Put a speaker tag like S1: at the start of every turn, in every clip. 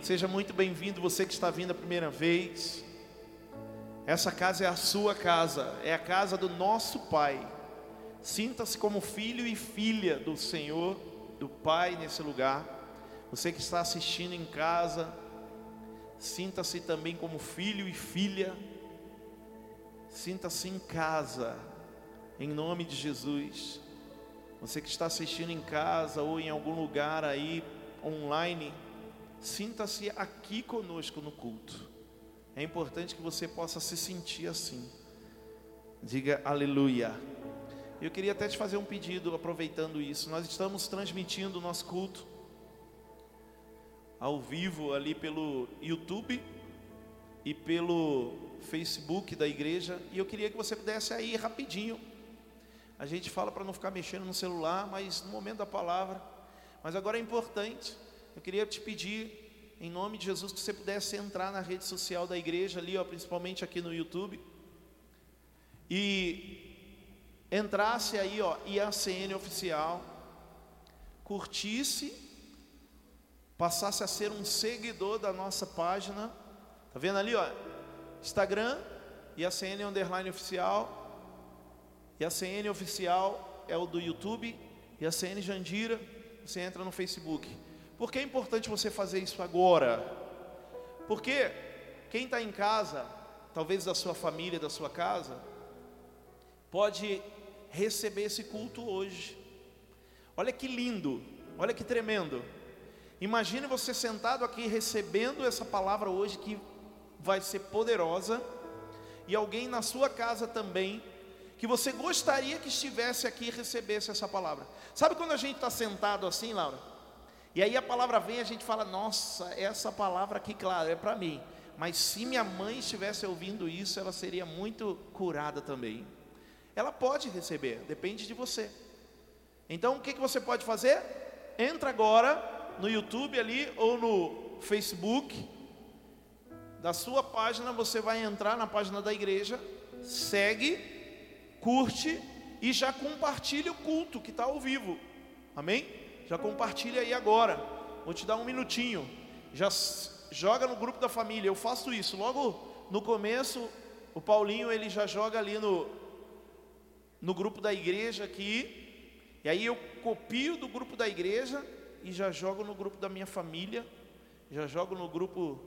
S1: Seja muito bem-vindo você que está vindo a primeira vez. Essa casa é a sua casa, é a casa do nosso Pai. Sinta-se como filho e filha do Senhor, do Pai nesse lugar. Você que está assistindo em casa, sinta-se também como filho e filha. Sinta-se em casa, em nome de Jesus. Você que está assistindo em casa ou em algum lugar aí online, sinta-se aqui conosco no culto. É importante que você possa se sentir assim. Diga aleluia. Eu queria até te fazer um pedido, aproveitando isso. Nós estamos transmitindo o nosso culto ao vivo ali pelo YouTube e pelo Facebook da igreja. E eu queria que você pudesse aí rapidinho. A gente fala para não ficar mexendo no celular, mas no momento da palavra. Mas agora é importante eu queria te pedir, em nome de Jesus, que você pudesse entrar na rede social da igreja ali, ó, principalmente aqui no YouTube, e entrasse aí, ó, IACN oficial, curtisse, passasse a ser um seguidor da nossa página, tá vendo ali, ó, Instagram, IACN underline oficial, IACN oficial é o do YouTube, IACN Jandira, você entra no Facebook. Por que é importante você fazer isso agora? Porque quem está em casa, talvez da sua família, da sua casa, pode receber esse culto hoje. Olha que lindo, olha que tremendo. Imagine você sentado aqui recebendo essa palavra hoje que vai ser poderosa, e alguém na sua casa também, que você gostaria que estivesse aqui e recebesse essa palavra. Sabe quando a gente está sentado assim, Laura? E aí a palavra vem e a gente fala: Nossa, essa palavra aqui, claro, é para mim. Mas se minha mãe estivesse ouvindo isso, ela seria muito curada também. Ela pode receber, depende de você. Então o que, que você pode fazer? Entra agora no YouTube ali ou no Facebook. Da sua página, você vai entrar na página da igreja, segue, curte e já compartilha o culto que está ao vivo. Amém? Já compartilha aí agora. Vou te dar um minutinho. Já joga no grupo da família. Eu faço isso. Logo no começo, o Paulinho ele já joga ali no no grupo da igreja aqui. E aí eu copio do grupo da igreja e já jogo no grupo da minha família. Já jogo no grupo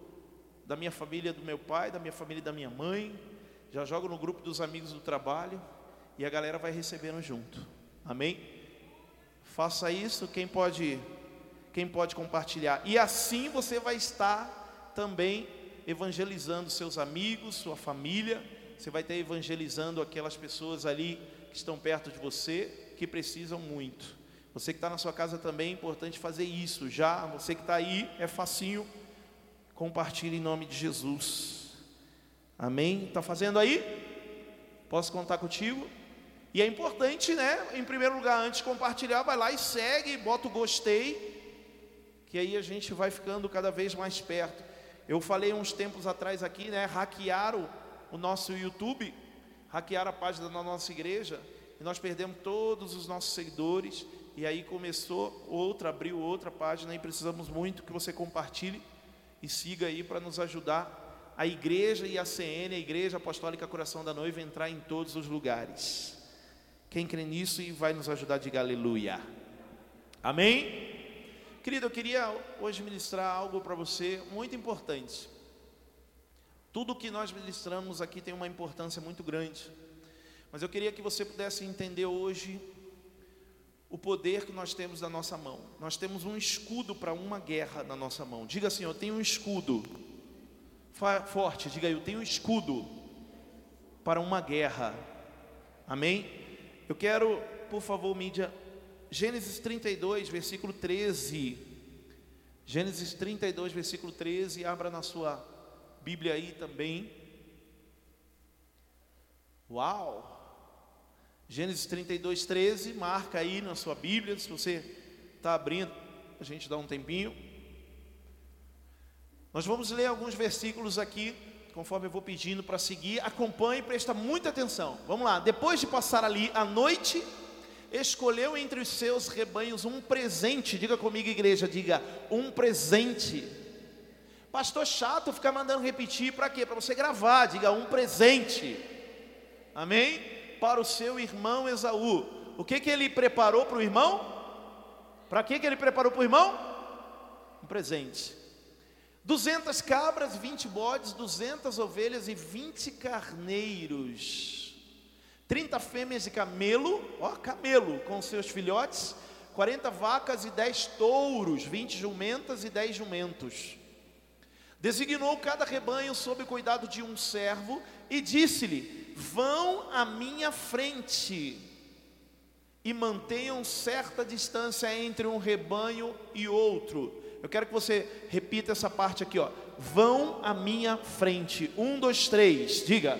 S1: da minha família, do meu pai, da minha família, da minha mãe. Já jogo no grupo dos amigos do trabalho e a galera vai recebendo junto. Amém? Faça isso, quem pode quem pode compartilhar. E assim você vai estar também evangelizando seus amigos, sua família, você vai estar evangelizando aquelas pessoas ali que estão perto de você, que precisam muito. Você que está na sua casa também é importante fazer isso. Já você que está aí, é facinho. Compartilhe em nome de Jesus. Amém? Está fazendo aí? Posso contar contigo? E é importante, né? Em primeiro lugar, antes de compartilhar, vai lá e segue, bota o gostei, que aí a gente vai ficando cada vez mais perto. Eu falei uns tempos atrás aqui, né? Hackearam o nosso YouTube, hackearam a página da nossa igreja, e nós perdemos todos os nossos seguidores. E aí começou outra, abriu outra página, e precisamos muito que você compartilhe e siga aí para nos ajudar a igreja e a CN, a Igreja Apostólica Coração da Noiva, entrar em todos os lugares. Quem crê nisso e vai nos ajudar, diga aleluia. Amém? Querido, eu queria hoje ministrar algo para você muito importante. Tudo que nós ministramos aqui tem uma importância muito grande. Mas eu queria que você pudesse entender hoje o poder que nós temos na nossa mão. Nós temos um escudo para uma guerra na nossa mão. Diga assim: Eu tenho um escudo. Forte, diga eu tenho um escudo para uma guerra. Amém? Eu quero, por favor, mídia, Gênesis 32, versículo 13. Gênesis 32, versículo 13. Abra na sua Bíblia aí também. Uau! Gênesis 32, 13. Marca aí na sua Bíblia. Se você está abrindo, a gente dá um tempinho. Nós vamos ler alguns versículos aqui conforme eu vou pedindo para seguir, acompanhe e presta muita atenção. Vamos lá, depois de passar ali a noite, escolheu entre os seus rebanhos um presente. Diga comigo, igreja, diga um presente. Pastor chato ficar mandando repetir para quê? Para você gravar, diga um presente. Amém? Para o seu irmão Esaú. O que que ele preparou para o irmão? Para que que ele preparou para o irmão? Um presente. 200 cabras, 20 bodes, 200 ovelhas e 20 carneiros. 30 fêmeas de camelo, ó, camelo com seus filhotes, 40 vacas e 10 touros, 20 jumentas e 10 jumentos. Designou cada rebanho sob o cuidado de um servo e disse-lhe: Vão à minha frente e mantenham certa distância entre um rebanho e outro. Eu quero que você repita essa parte aqui, ó. Vão à minha frente. Um, dois, três. Diga.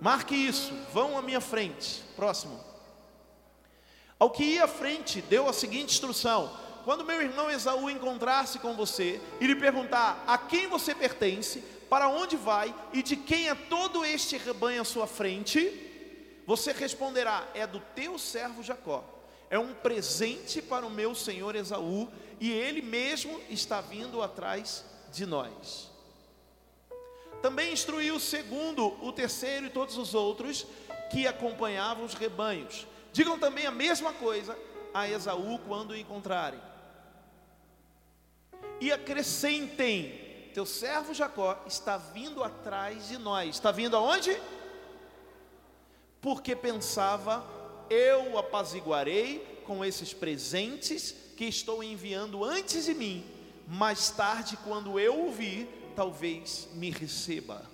S1: Marque isso. Vão à minha frente. Próximo. Ao que ia à frente, deu a seguinte instrução: quando meu irmão Esaú encontrar-se com você e lhe perguntar a quem você pertence, para onde vai e de quem é todo este rebanho à sua frente, você responderá: é do teu servo Jacó. É um presente para o meu senhor Esaú e ele mesmo está vindo atrás de nós. Também instruiu o segundo, o terceiro e todos os outros que acompanhavam os rebanhos. Digam também a mesma coisa a Esaú quando o encontrarem e acrescentem: Teu servo Jacó está vindo atrás de nós. Está vindo aonde? Porque pensava: Eu apaziguarei com esses presentes que estou enviando antes de mim. Mais tarde, quando eu o vir, talvez me receba.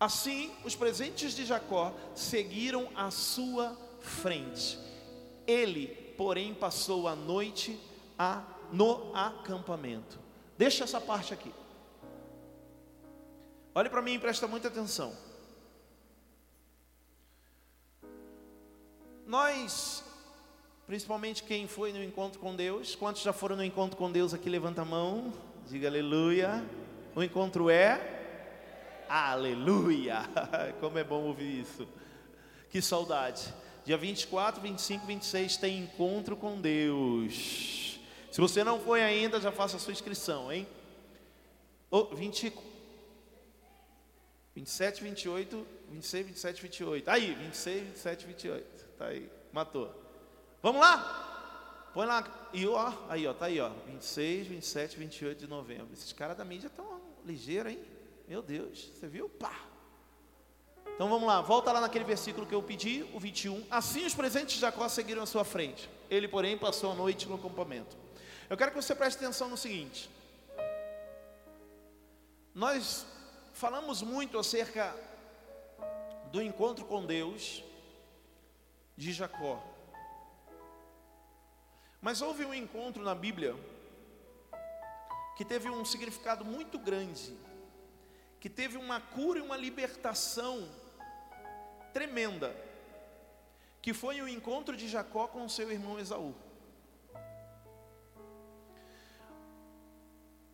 S1: Assim, os presentes de Jacó seguiram à sua frente. Ele, porém, passou a noite a no acampamento. Deixa essa parte aqui. Olhe para mim e presta muita atenção. Nós, principalmente quem foi no encontro com Deus, quantos já foram no encontro com Deus aqui? Levanta a mão, diga aleluia. O encontro é aleluia. Como é bom ouvir isso. Que saudade. Dia 24, 25, 26 tem encontro com Deus. Se você não foi ainda, já faça a sua inscrição, hein? Oh, 20, 27, 28, 26, 27, 28. Aí, 26, 27, 28. Tá aí, matou. Vamos lá? Põe lá. E ó, aí, ó, tá aí, ó. 26, 27, 28 de novembro. Esses caras da mídia estão ligeiros, hein? Meu Deus, você viu? Pá! Então vamos lá, volta lá naquele versículo que eu pedi, o 21. Assim os presentes de Jacó seguiram à sua frente. Ele, porém, passou a noite no acampamento. Eu quero que você preste atenção no seguinte. Nós falamos muito acerca do encontro com Deus de Jacó. Mas houve um encontro na Bíblia que teve um significado muito grande, que teve uma cura e uma libertação tremenda, que foi o encontro de Jacó com seu irmão Esaú.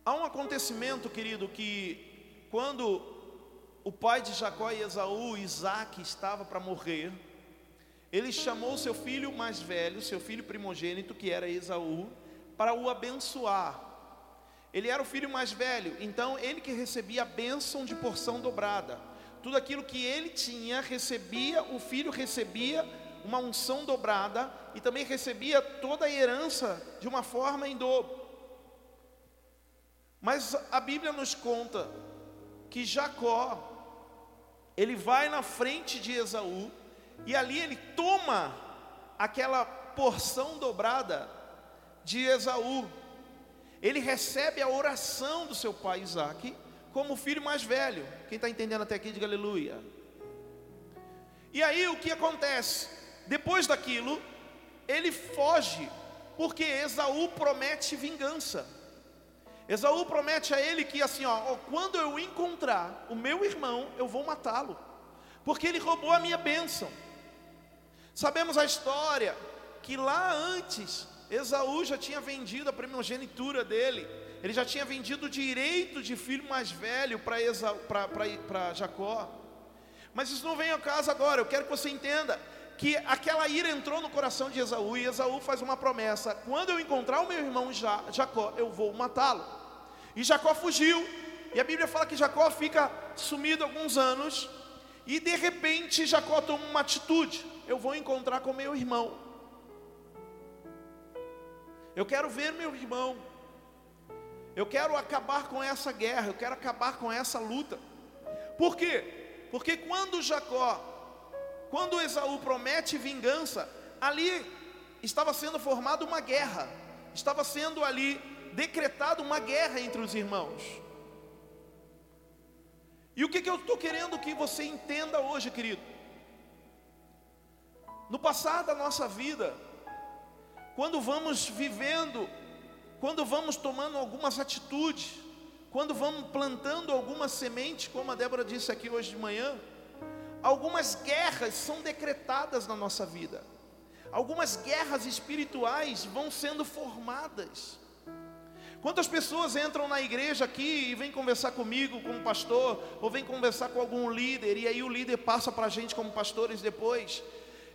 S1: Há um acontecimento, querido, que quando o pai de Jacó e Esaú, Isaac, estava para morrer, ele chamou seu filho mais velho, seu filho primogênito, que era Esaú, para o abençoar. Ele era o filho mais velho, então ele que recebia a bênção de porção dobrada. Tudo aquilo que ele tinha, recebia, o filho recebia uma unção dobrada e também recebia toda a herança de uma forma em dobro. Mas a Bíblia nos conta que Jacó, ele vai na frente de Esaú, e ali ele toma aquela porção dobrada de Esaú. Ele recebe a oração do seu pai Isaac, como filho mais velho. Quem está entendendo até aqui, diga aleluia. E aí o que acontece? Depois daquilo, ele foge, porque Esaú promete vingança. Esaú promete a ele que assim, ó, quando eu encontrar o meu irmão, eu vou matá-lo, porque ele roubou a minha bênção. Sabemos a história que lá antes Esaú já tinha vendido a primogenitura dele, ele já tinha vendido o direito de filho mais velho para Jacó. Mas isso não vem ao caso agora, eu quero que você entenda que aquela ira entrou no coração de Esaú e Esaú faz uma promessa: quando eu encontrar o meu irmão Jacó, eu vou matá-lo. E Jacó fugiu. E a Bíblia fala que Jacó fica sumido alguns anos. E de repente Jacó toma uma atitude: eu vou encontrar com meu irmão. Eu quero ver meu irmão. Eu quero acabar com essa guerra, eu quero acabar com essa luta. Por quê? Porque quando Jacó, quando Esaú promete vingança, ali estava sendo formada uma guerra, estava sendo ali decretada uma guerra entre os irmãos. E o que, que eu estou querendo que você entenda hoje, querido? No passar da nossa vida, quando vamos vivendo quando vamos tomando algumas atitudes, quando vamos plantando algumas sementes, como a Débora disse aqui hoje de manhã, algumas guerras são decretadas na nossa vida, algumas guerras espirituais vão sendo formadas. Quantas pessoas entram na igreja aqui e vêm conversar comigo como pastor, ou vêm conversar com algum líder, e aí o líder passa para a gente como pastores depois,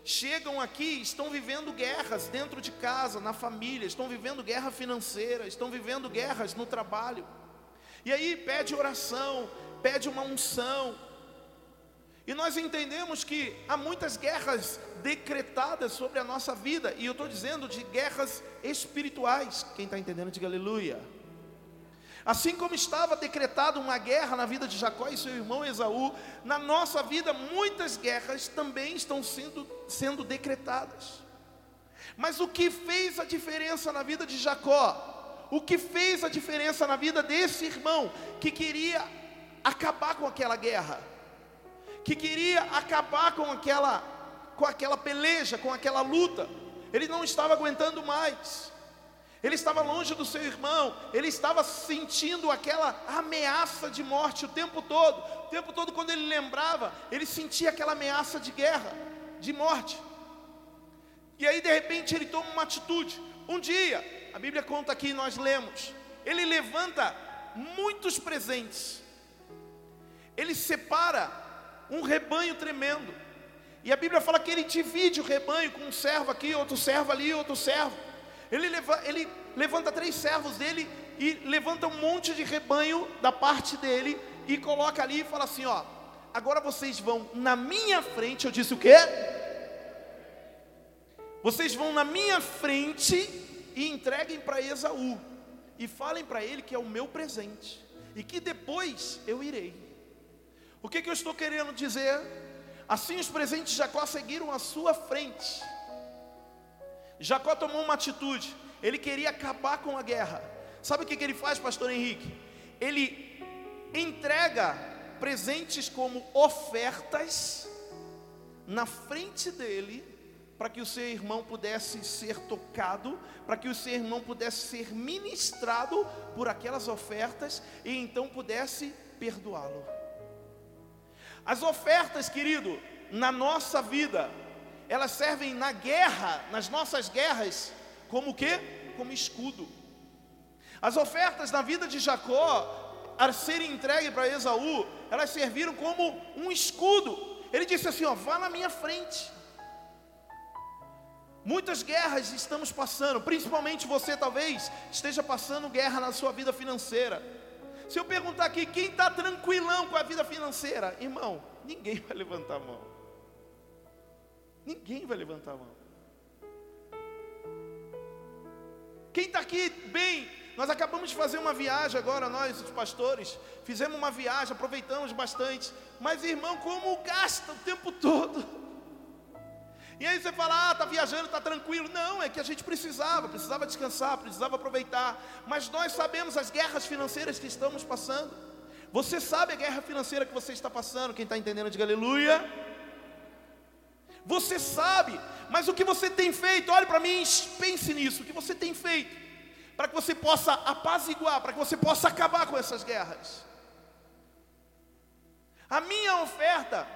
S1: chegam aqui, estão vivendo guerras dentro de casa, na família, estão vivendo guerra financeira, estão vivendo guerras no trabalho. E aí pede oração, pede uma unção. E nós entendemos que há muitas guerras decretadas sobre a nossa vida, e eu estou dizendo de guerras espirituais. Quem está entendendo, diga aleluia. Assim como estava decretada uma guerra na vida de Jacó e seu irmão Esaú, na nossa vida muitas guerras também estão sendo, sendo decretadas. Mas o que fez a diferença na vida de Jacó? O que fez a diferença na vida desse irmão que queria acabar com aquela guerra? Que queria acabar com aquela com aquela peleja, com aquela luta. Ele não estava aguentando mais. Ele estava longe do seu irmão, ele estava sentindo aquela ameaça de morte o tempo todo. O tempo todo, quando ele lembrava, ele sentia aquela ameaça de guerra, de morte. E aí, de repente, ele toma uma atitude. Um dia, a Bíblia conta aqui, nós lemos, ele levanta muitos presentes, ele separa um rebanho tremendo. E a Bíblia fala que ele divide o rebanho com um servo aqui, outro servo ali, outro servo. Ele, leva, ele levanta três servos dele e levanta um monte de rebanho da parte dele e coloca ali e fala assim: ó, agora vocês vão na minha frente. Eu disse o quê? Vocês vão na minha frente e entreguem para Esaú e falem para ele que é o meu presente e que depois eu irei. O que, que eu estou querendo dizer? Assim os presentes de Jacó seguiram à sua frente. Jacó tomou uma atitude, ele queria acabar com a guerra. Sabe o que, ele faz, pastor Henrique? Ele entrega presentes como ofertas na frente dele, para que o seu irmão pudesse ser tocado, para que o seu irmão pudesse ser ministrado por aquelas ofertas e então pudesse perdoá-lo. As ofertas, querido, na nossa vida, elas servem na guerra, nas nossas guerras, como o quê? Como escudo. As ofertas na vida de Jacó, a serem entregues para Esaú, elas serviram como um escudo. Ele disse assim: ó, vá na minha frente. Muitas guerras estamos passando, principalmente você talvez esteja passando guerra na sua vida financeira. Se eu perguntar aqui, quem está tranquilão com a vida financeira? Irmão, ninguém vai levantar a mão. Ninguém vai levantar a mão. Quem está aqui bem, nós acabamos de fazer uma viagem agora, nós, os pastores, fizemos uma viagem, aproveitamos bastante. Mas, irmão, como gasta o tempo todo? E aí você fala, ah, está viajando, está tranquilo. Não, é que a gente precisava, precisava descansar, precisava aproveitar. Mas nós sabemos as guerras financeiras que estamos passando. Você sabe a guerra financeira que você está passando, quem está entendendo, diga aleluia. Você sabe, mas o que você tem feito? Olhe para mim, pense nisso. O que você tem feito para que você possa apaziguar, para que você possa acabar com essas guerras? A minha oferta,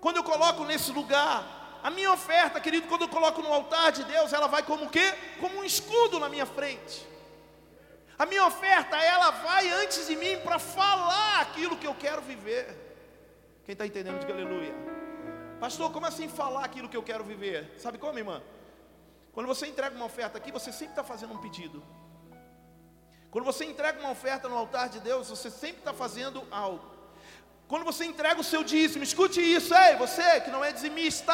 S1: quando eu coloco nesse lugar, a minha oferta, querido, quando eu coloco no altar de Deus, ela vai como o quê? Como um escudo na minha frente. A minha oferta, ela vai antes de mim para falar aquilo que eu quero viver. Quem está entendendo, diga aleluia. Pastor, como assim falar aquilo que eu quero viver? Sabe como, irmã? Quando você entrega uma oferta aqui, você sempre está fazendo um pedido. Quando você entrega uma oferta no altar de Deus, você sempre está fazendo algo. Quando você entrega o seu dízimo, escute isso, ei, você que não é dizimista.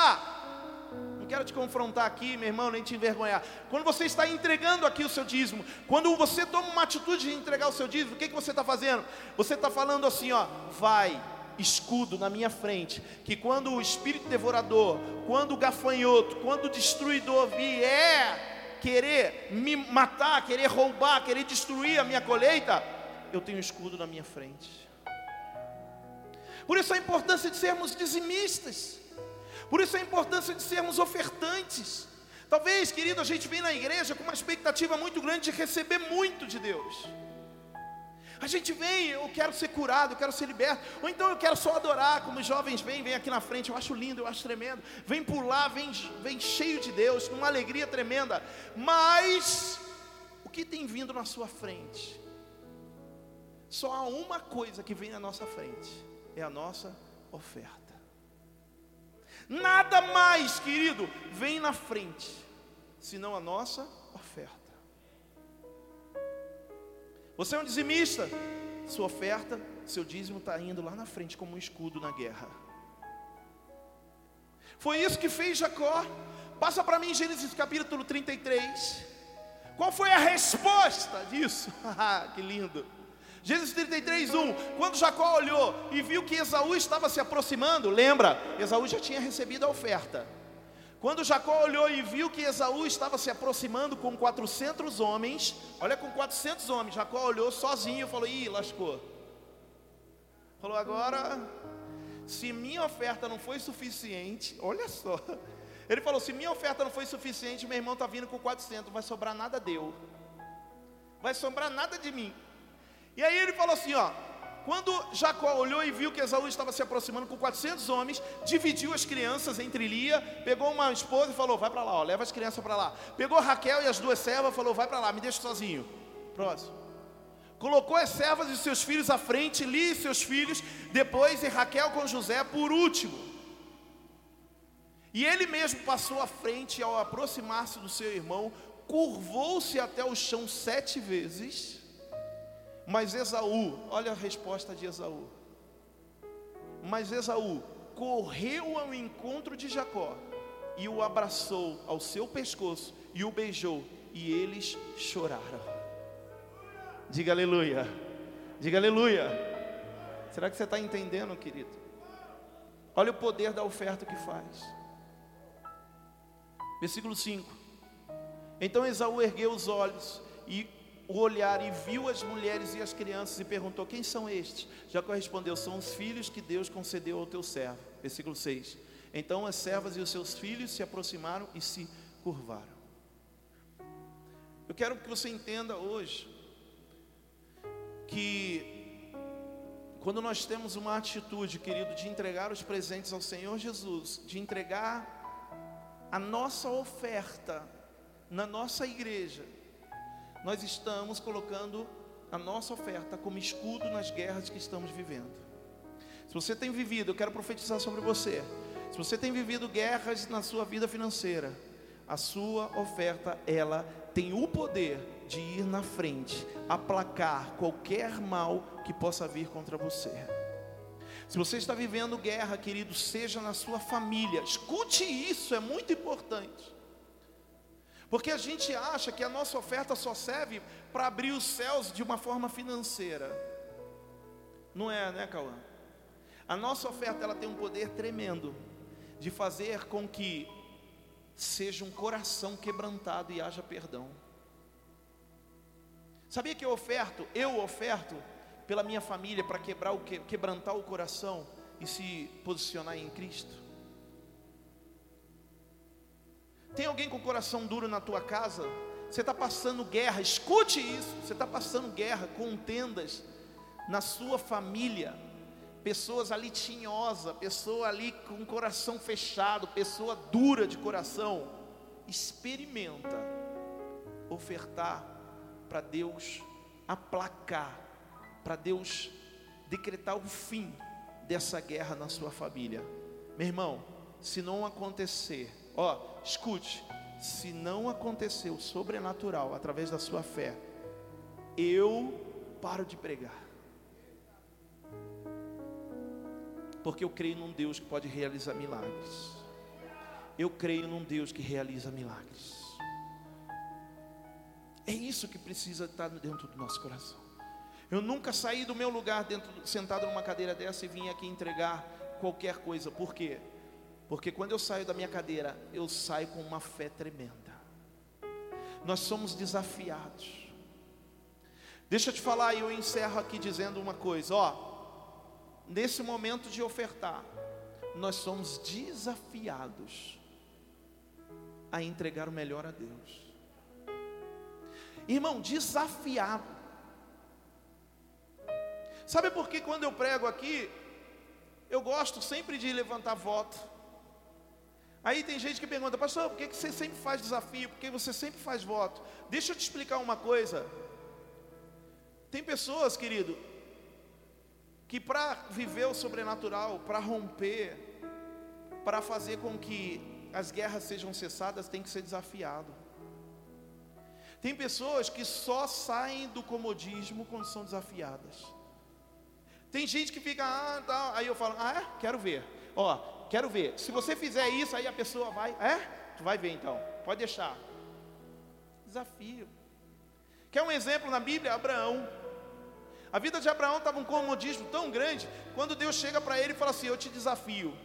S1: Não quero te confrontar aqui, meu irmão, nem te envergonhar. Quando você está entregando aqui o seu dízimo, quando você toma uma atitude de entregar o seu dízimo, o que, que você está fazendo? Você está falando assim, ó, vai, escudo na minha frente, que quando o espírito devorador, quando o gafanhoto, quando o destruidor vier querer me matar, querer roubar, querer destruir a minha colheita, eu tenho um escudo na minha frente. Por isso a importância de sermos dizimistas. Por isso a importância de sermos ofertantes. Talvez, querido, a gente vem na igreja com uma expectativa muito grande de receber muito de Deus. A gente vem, eu quero ser curado, eu quero ser liberto. Ou então eu quero só adorar, como os jovens vêm, vem aqui na frente, eu acho lindo, eu acho tremendo. Vem pular, vem, vem cheio de Deus, com uma alegria tremenda. Mas o que tem vindo na sua frente? Só há uma coisa que vem na nossa frente: é a nossa oferta. Nada mais, querido, vem na frente, senão a nossa oferta. Você é um dizimista, sua oferta, seu dízimo está indo lá na frente como um escudo na guerra. Foi isso que fez Jacó. Passa para mim Gênesis capítulo 33. Qual foi a resposta disso? que lindo. Gênesis 33, 1. Quando Jacó olhou e viu que Esaú estava se aproximando, lembra? Esaú já tinha recebido a oferta. Quando Jacó olhou e viu que Esaú estava se aproximando com 400 homens, olha com 400 homens, Jacó olhou sozinho e falou: Ih, lascou. Falou: Agora, se minha oferta não foi suficiente, olha só. Ele falou: Se minha oferta não foi suficiente, meu irmão está vindo com 400, não vai sobrar nada deu, vai sobrar nada de mim. E aí ele falou assim: Ó, quando Jacó olhou e viu que Esaú estava se aproximando com 400 homens, dividiu as crianças entre Lia, pegou uma esposa e falou: Vai para lá, ó, leva as crianças para lá. Pegou Raquel e as duas servas e falou: Vai para lá, me deixa sozinho. Próximo. Colocou as servas e seus filhos à frente, Lia e seus filhos, depois e Raquel com José por último. E ele mesmo passou à frente ao aproximar-se do seu irmão, curvou-se até o chão sete vezes mas Esaú, olha a resposta de Esaú. Mas Esaú correu ao encontro de Jacó e o abraçou ao seu pescoço e o beijou, e eles choraram. Diga aleluia. Diga aleluia. Será que você está entendendo, querido? Olha o poder da oferta que faz. Versículo 5. Então Esaú ergueu os olhos e o olhar e viu as mulheres e as crianças e perguntou: Quem são estes? Jacó respondeu: São os filhos que Deus concedeu ao teu servo. Versículo 6. Então as servas e os seus filhos se aproximaram e se curvaram. Eu quero que você entenda hoje que quando nós temos uma atitude, querido, de entregar os presentes ao Senhor Jesus, de entregar a nossa oferta na nossa igreja, nós estamos colocando a nossa oferta como escudo nas guerras que estamos vivendo. Se você tem vivido, eu quero profetizar sobre você. Se você tem vivido guerras na sua vida financeira, a sua oferta, ela tem o poder de ir na frente, aplacar qualquer mal que possa vir contra você. Se você está vivendo guerra, querido, seja na sua família, escute isso, é muito importante. Porque a gente acha que a nossa oferta só serve para abrir os céus de uma forma financeira. Não é, né, Cauã? A nossa oferta ela tem um poder tremendo de fazer com que seja um coração quebrantado e haja perdão. Sabia que eu oferto, eu oferto pela minha família para quebrar o quebrantar o coração e se posicionar em Cristo? Tem alguém com o coração duro na tua casa? Você está passando guerra, escute isso. Você está passando guerra, contendas na sua família. Pessoas ali tinhosa, pessoa ali com coração fechado, pessoa dura de coração. Experimenta ofertar para Deus aplacar, para Deus decretar o fim dessa guerra na sua família. Meu irmão, se não acontecer, ó, escute, se não acontecer o sobrenatural através da sua fé, eu paro de pregar. Porque eu creio num Deus que pode realizar milagres. Eu creio num Deus que realiza milagres. É isso que precisa estar dentro do nosso coração. Eu nunca saí do meu lugar dentro, sentado numa cadeira dessa e vim aqui entregar qualquer coisa. Por quê? Porque quando eu saio da minha cadeira, eu saio com uma fé tremenda. Nós somos desafiados. Deixa eu te falar e eu encerro aqui dizendo uma coisa, ó. Nesse momento de ofertar, nós somos desafiados a entregar o melhor a Deus. Irmão, desafiado. Sabe por que quando eu prego aqui, eu gosto sempre de levantar voto. Aí tem gente que pergunta, pastor, por que você sempre faz desafio? Por que você sempre faz voto? Deixa eu te explicar uma coisa. Tem pessoas, querido, que para viver o sobrenatural, para romper, para fazer com que as guerras sejam cessadas, tem que ser desafiado. Tem pessoas que só saem do comodismo quando são desafiadas. Tem gente que fica, ah, tá. aí eu falo, ah, é? Quero ver. Ó, quero ver. Se você fizer isso, aí a pessoa vai, é? Tu vai ver então. Pode deixar. Desafio. Quer um exemplo na Bíblia? Abraão. A vida de Abraão estava um comodismo tão grande, quando Deus chega para ele e fala assim: Eu te desafio,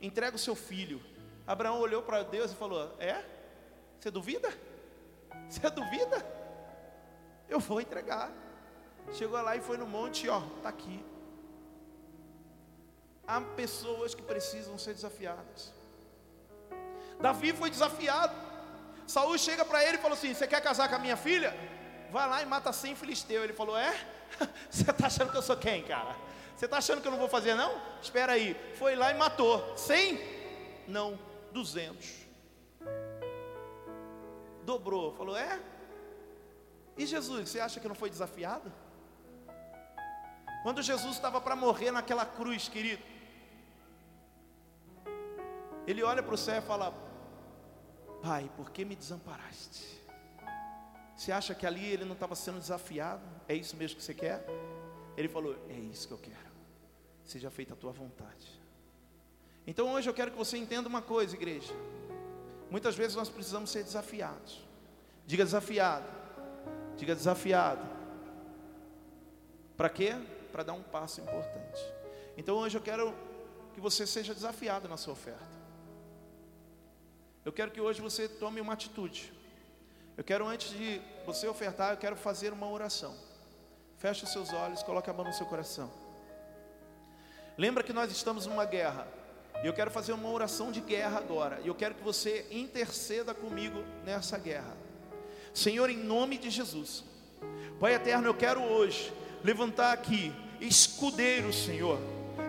S1: entrega o seu filho. Abraão olhou para Deus e falou: É? Você duvida? Você duvida? Eu vou entregar. Chegou lá e foi no monte, ó, tá aqui. Há pessoas que precisam ser desafiadas. Davi foi desafiado. Saul chega para ele e falou assim: Você quer casar com a minha filha? Vai lá e mata 100 filisteu. Ele falou: É? Você está achando que eu sou quem, cara? Você está achando que eu não vou fazer, não? Espera aí. Foi lá e matou. 100? Não, 200 dobrou. Falou: É? E Jesus, você acha que não foi desafiado? Quando Jesus estava para morrer naquela cruz, querido, ele olha para o céu e fala: Pai, por que me desamparaste? Você acha que ali ele não estava sendo desafiado? É isso mesmo que você quer? Ele falou: É isso que eu quero. Seja feita a tua vontade. Então hoje eu quero que você entenda uma coisa, igreja. Muitas vezes nós precisamos ser desafiados. Diga desafiado. Diga desafiado. Para quê? Para dar um passo importante. Então hoje eu quero que você seja desafiado na sua oferta. Eu quero que hoje você tome uma atitude. Eu quero antes de você ofertar, eu quero fazer uma oração. Feche os seus olhos, coloque a mão no seu coração. Lembra que nós estamos numa guerra. E eu quero fazer uma oração de guerra agora. E eu quero que você interceda comigo nessa guerra. Senhor, em nome de Jesus. Pai eterno, eu quero hoje levantar aqui escudeiro, Senhor.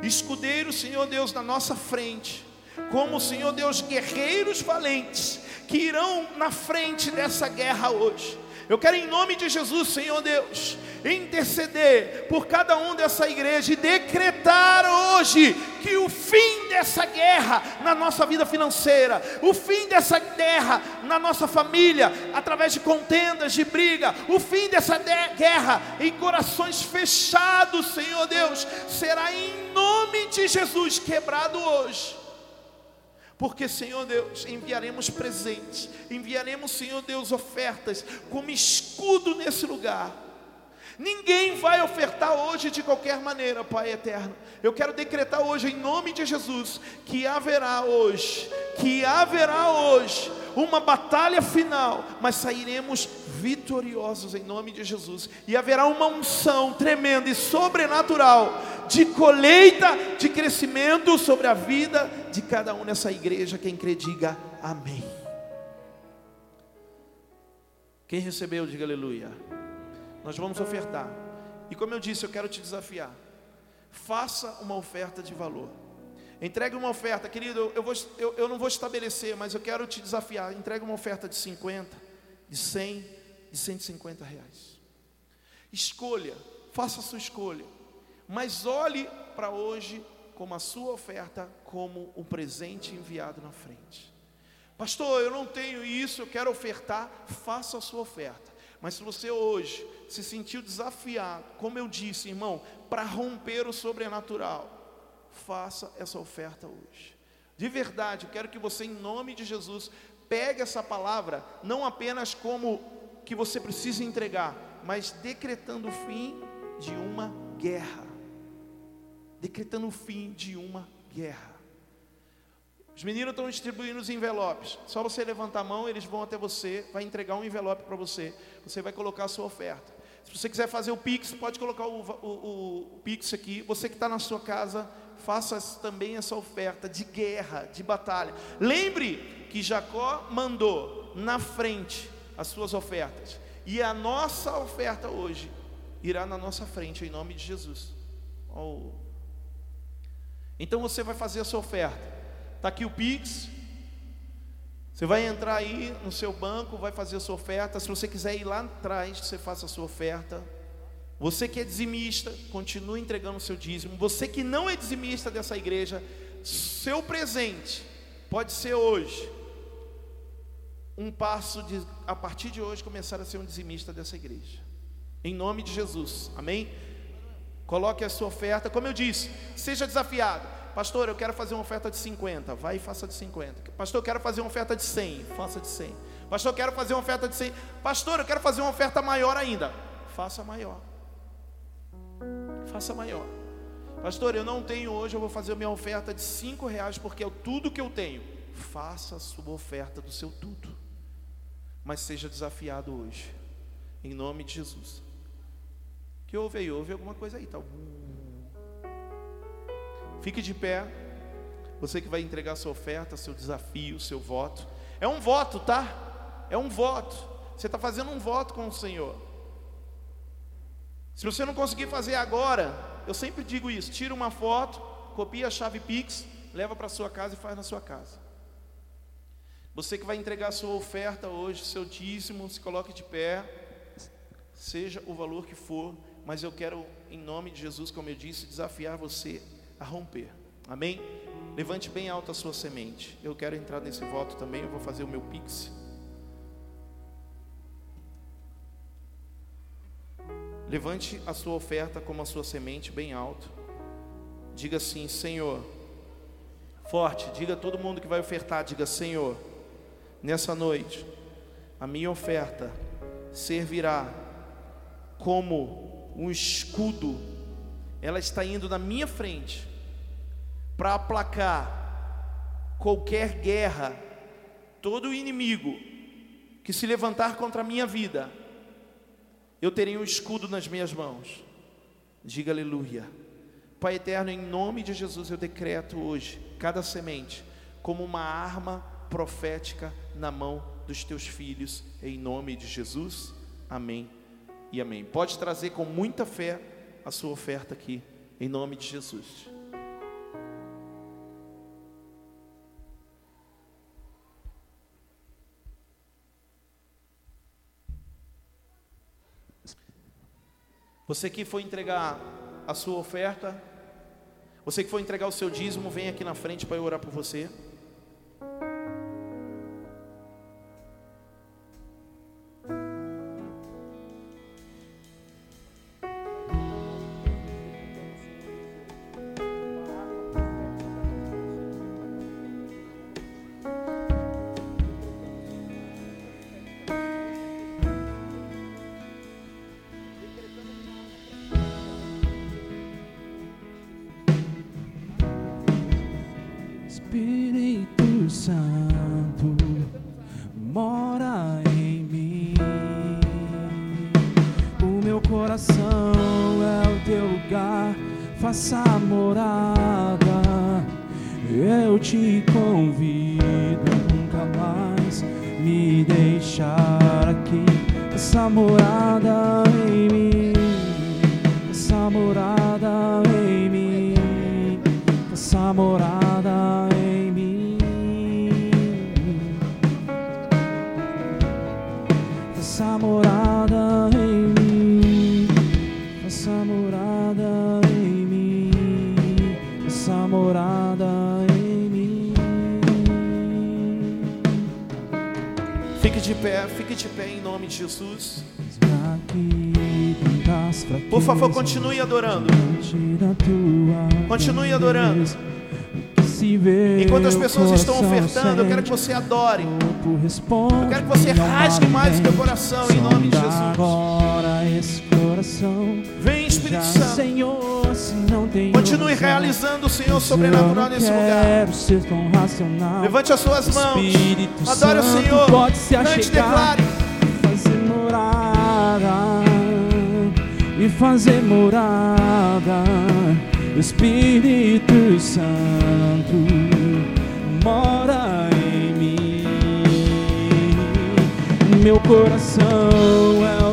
S1: Escudeiro, Senhor Deus, na nossa frente. Como, Senhor Deus, guerreiros valentes que irão na frente dessa guerra hoje. Eu quero, em nome de Jesus, Senhor Deus, interceder por cada um dessa igreja e decretar hoje que o fim dessa guerra na nossa vida financeira, o fim dessa guerra na nossa família, através de contendas, de briga, o fim dessa guerra em corações fechados, Senhor Deus, será em nome de Jesus quebrado hoje porque, Senhor Deus, enviaremos presentes, enviaremos, Senhor Deus, ofertas como escudo nesse lugar. Ninguém vai ofertar hoje de qualquer maneira, Pai eterno. Eu quero decretar hoje, em nome de Jesus, que haverá hoje, que haverá hoje uma batalha final, mas sairemos vitoriosos em nome de Jesus, e haverá uma unção tremenda e sobrenatural de colheita, de crescimento sobre a vida de cada um nessa igreja. Quem crê, diga amém. Quem recebeu, diga aleluia. Nós vamos ofertar, e como eu disse, eu quero te desafiar. Faça uma oferta de valor. Entregue uma oferta, querido. Eu, vou, eu, eu não vou estabelecer, mas eu quero te desafiar. Entregue uma oferta de 50, de 100, de 150 reais. Escolha, faça a sua escolha. Mas olhe para hoje como a sua oferta, como um presente enviado na frente. Pastor, eu não tenho isso, eu quero ofertar, faça a sua oferta. Mas se você hoje se sentiu desafiado, como eu disse, irmão, para romper o sobrenatural, faça essa oferta hoje. De verdade, eu quero que você, em nome de Jesus, pegue essa palavra, não apenas como que você precisa entregar, mas decretando o fim de uma guerra. Decretando o fim de uma guerra. Os meninos estão distribuindo os envelopes. Só você levantar a mão, eles vão até você, vai entregar um envelope para você. Você vai colocar a sua oferta. Se você quiser fazer o Pix, pode colocar o, o, o Pix aqui. Você que está na sua casa, faça também essa oferta de guerra, de batalha. Lembre que Jacó mandou na frente as suas ofertas. E a nossa oferta hoje irá na nossa frente, em nome de Jesus. Oh. Então você vai fazer a sua oferta. Está aqui o Pix. Você vai entrar aí no seu banco, vai fazer a sua oferta. Se você quiser ir lá atrás, você faça a sua oferta. Você que é dizimista, continue entregando o seu dízimo. Você que não é dizimista dessa igreja, seu presente pode ser hoje um passo de a partir de hoje começar a ser um dizimista dessa igreja. Em nome de Jesus. Amém? Coloque a sua oferta, como eu disse, seja desafiado. Pastor, eu quero fazer uma oferta de 50. Vai e faça de 50. Pastor, eu quero fazer uma oferta de 100. Faça de 100. Pastor, eu quero fazer uma oferta de 100. Pastor, eu quero fazer uma oferta maior ainda. Faça maior. Faça maior. Pastor, eu não tenho hoje, eu vou fazer minha oferta de 5 reais porque é tudo que eu tenho. Faça a sua oferta do seu tudo. Mas seja desafiado hoje. Em nome de Jesus. Que houve aí? Houve alguma coisa aí, tá? Fique de pé. Você que vai entregar sua oferta, seu desafio, seu voto. É um voto, tá? É um voto. Você está fazendo um voto com o Senhor. Se você não conseguir fazer agora, eu sempre digo isso: tira uma foto, copia a chave Pix, leva para sua casa e faz na sua casa. Você que vai entregar a sua oferta hoje, seu dízimo, se coloque de pé, seja o valor que for, mas eu quero, em nome de Jesus, como eu disse, desafiar você a romper. Amém? Levante bem alto a sua semente. Eu quero entrar nesse voto também. Eu vou fazer o meu pix. Levante a sua oferta como a sua semente bem alto. Diga assim, Senhor. Forte, diga a todo mundo que vai ofertar, diga, Senhor, nessa noite, a minha oferta servirá como um escudo. Ela está indo na minha frente para aplacar qualquer guerra, todo inimigo que se levantar contra a minha vida, eu terei um escudo nas minhas mãos. Diga aleluia. Pai eterno, em nome de Jesus, eu decreto hoje cada semente como uma arma profética na mão dos teus filhos, em nome de Jesus. Amém e amém. Pode trazer com muita fé a sua oferta aqui, em nome de Jesus. Você que foi entregar a sua oferta, você que foi entregar o seu dízimo, vem aqui na frente para eu orar por você.
S2: Espírito Santo mora em mim. O meu coração é o teu lugar, faça morada. Eu te convido nunca mais me deixar aqui. Essa morada em mim, essa morada em mim, essa morada.
S1: Pé, fique de pé em nome de Jesus. Por favor, continue adorando. Continue adorando. Enquanto as pessoas estão ofertando, eu quero que você adore. Eu quero que você rasgue mais o seu coração em nome de Jesus. Vem, Espírito Santo. Continue realizando o Senhor sobrenatural nesse lugar. Levante as suas mãos. Adore o Senhor. Cante, declare.
S2: Fazer morada. E fazer morada Espírito Santo mora em mim. Meu coração é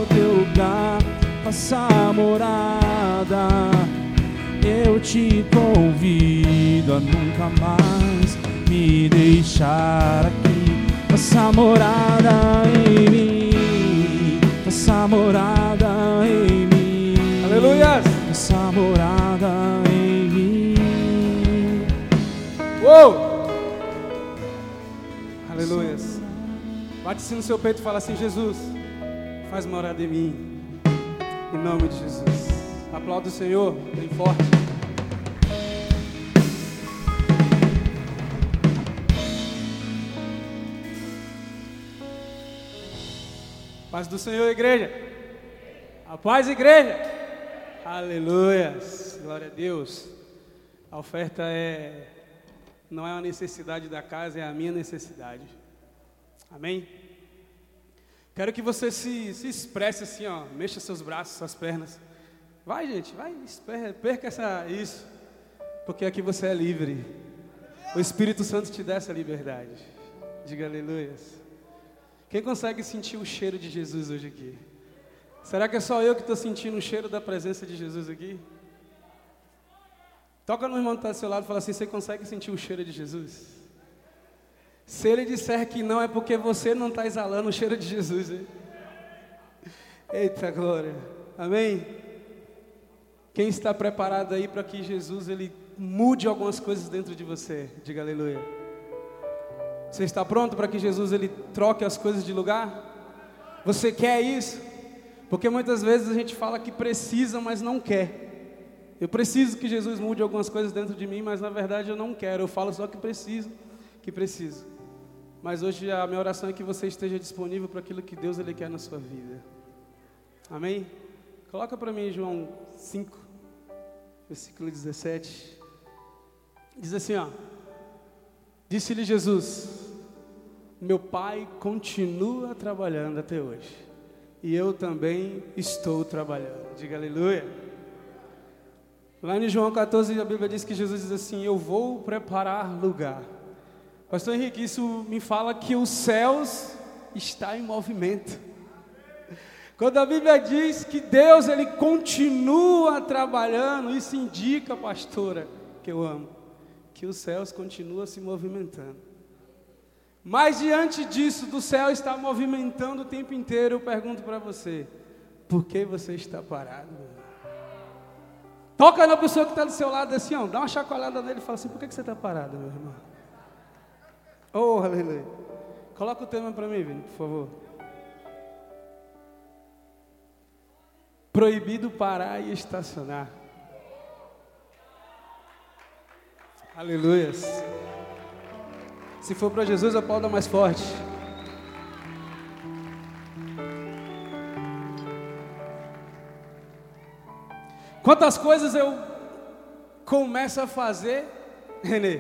S2: faça morada. Eu te convido a nunca mais me deixar aqui. Faça morada em mim, faça morada em mim.
S3: Aleluia!
S2: Faça morada
S3: Uou! Aleluia. Bate-se no seu peito e fala assim: Jesus, faz morada em mim. Em nome de Jesus. Aplauda o Senhor, bem forte. Paz do Senhor, igreja. A paz, igreja. Aleluia. Glória a Deus. A oferta é não é uma necessidade da casa, é a minha necessidade. Amém? Quero que você se, se expresse assim, ó, mexa seus braços, suas pernas. Vai, gente, vai, perca essa, isso, porque aqui você é livre. O Espírito Santo te dá essa liberdade. Diga aleluias. Quem consegue sentir o cheiro de Jesus hoje aqui? Será que é só eu que estou sentindo o cheiro da presença de Jesus aqui? Toca no irmão que está do seu lado e fala assim: você consegue sentir o cheiro de Jesus? Se ele disser que não, é porque você não está exalando o cheiro de Jesus. Hein? Eita glória. Amém? Quem está preparado aí para que Jesus ele mude algumas coisas dentro de você? Diga aleluia. Você está pronto para que Jesus ele troque as coisas de lugar? Você quer isso? Porque muitas vezes a gente fala que precisa, mas não quer. Eu preciso que Jesus mude algumas coisas dentro de mim, mas na verdade eu não quero. Eu falo só que preciso, que preciso. Mas hoje a minha oração é que você esteja disponível para aquilo que Deus ele quer na sua vida. Amém? Coloca para mim João 5, versículo 17. Diz assim, ó. Disse-lhe Jesus: Meu Pai continua trabalhando até hoje. E eu também estou trabalhando. Diga aleluia. Lá em João 14, a Bíblia diz que Jesus diz assim: Eu vou preparar lugar. Pastor Henrique, isso me fala que os céus está em movimento. Quando a Bíblia diz que Deus ele continua trabalhando, isso indica, pastora, que eu amo, que os céus continuam se movimentando. Mas diante disso, do céu está movimentando o tempo inteiro, eu pergunto para você: por que você está parado? Toca na pessoa que está do seu lado assim, ó, dá uma chacoalhada nele e fala assim: por que, que você está parado, meu irmão? Oh, aleluia. Coloca o tema para mim, Vini, por favor. Proibido parar e estacionar. Aleluias. Se for para Jesus, aplauda mais forte. Quantas coisas eu começo a fazer, Renê?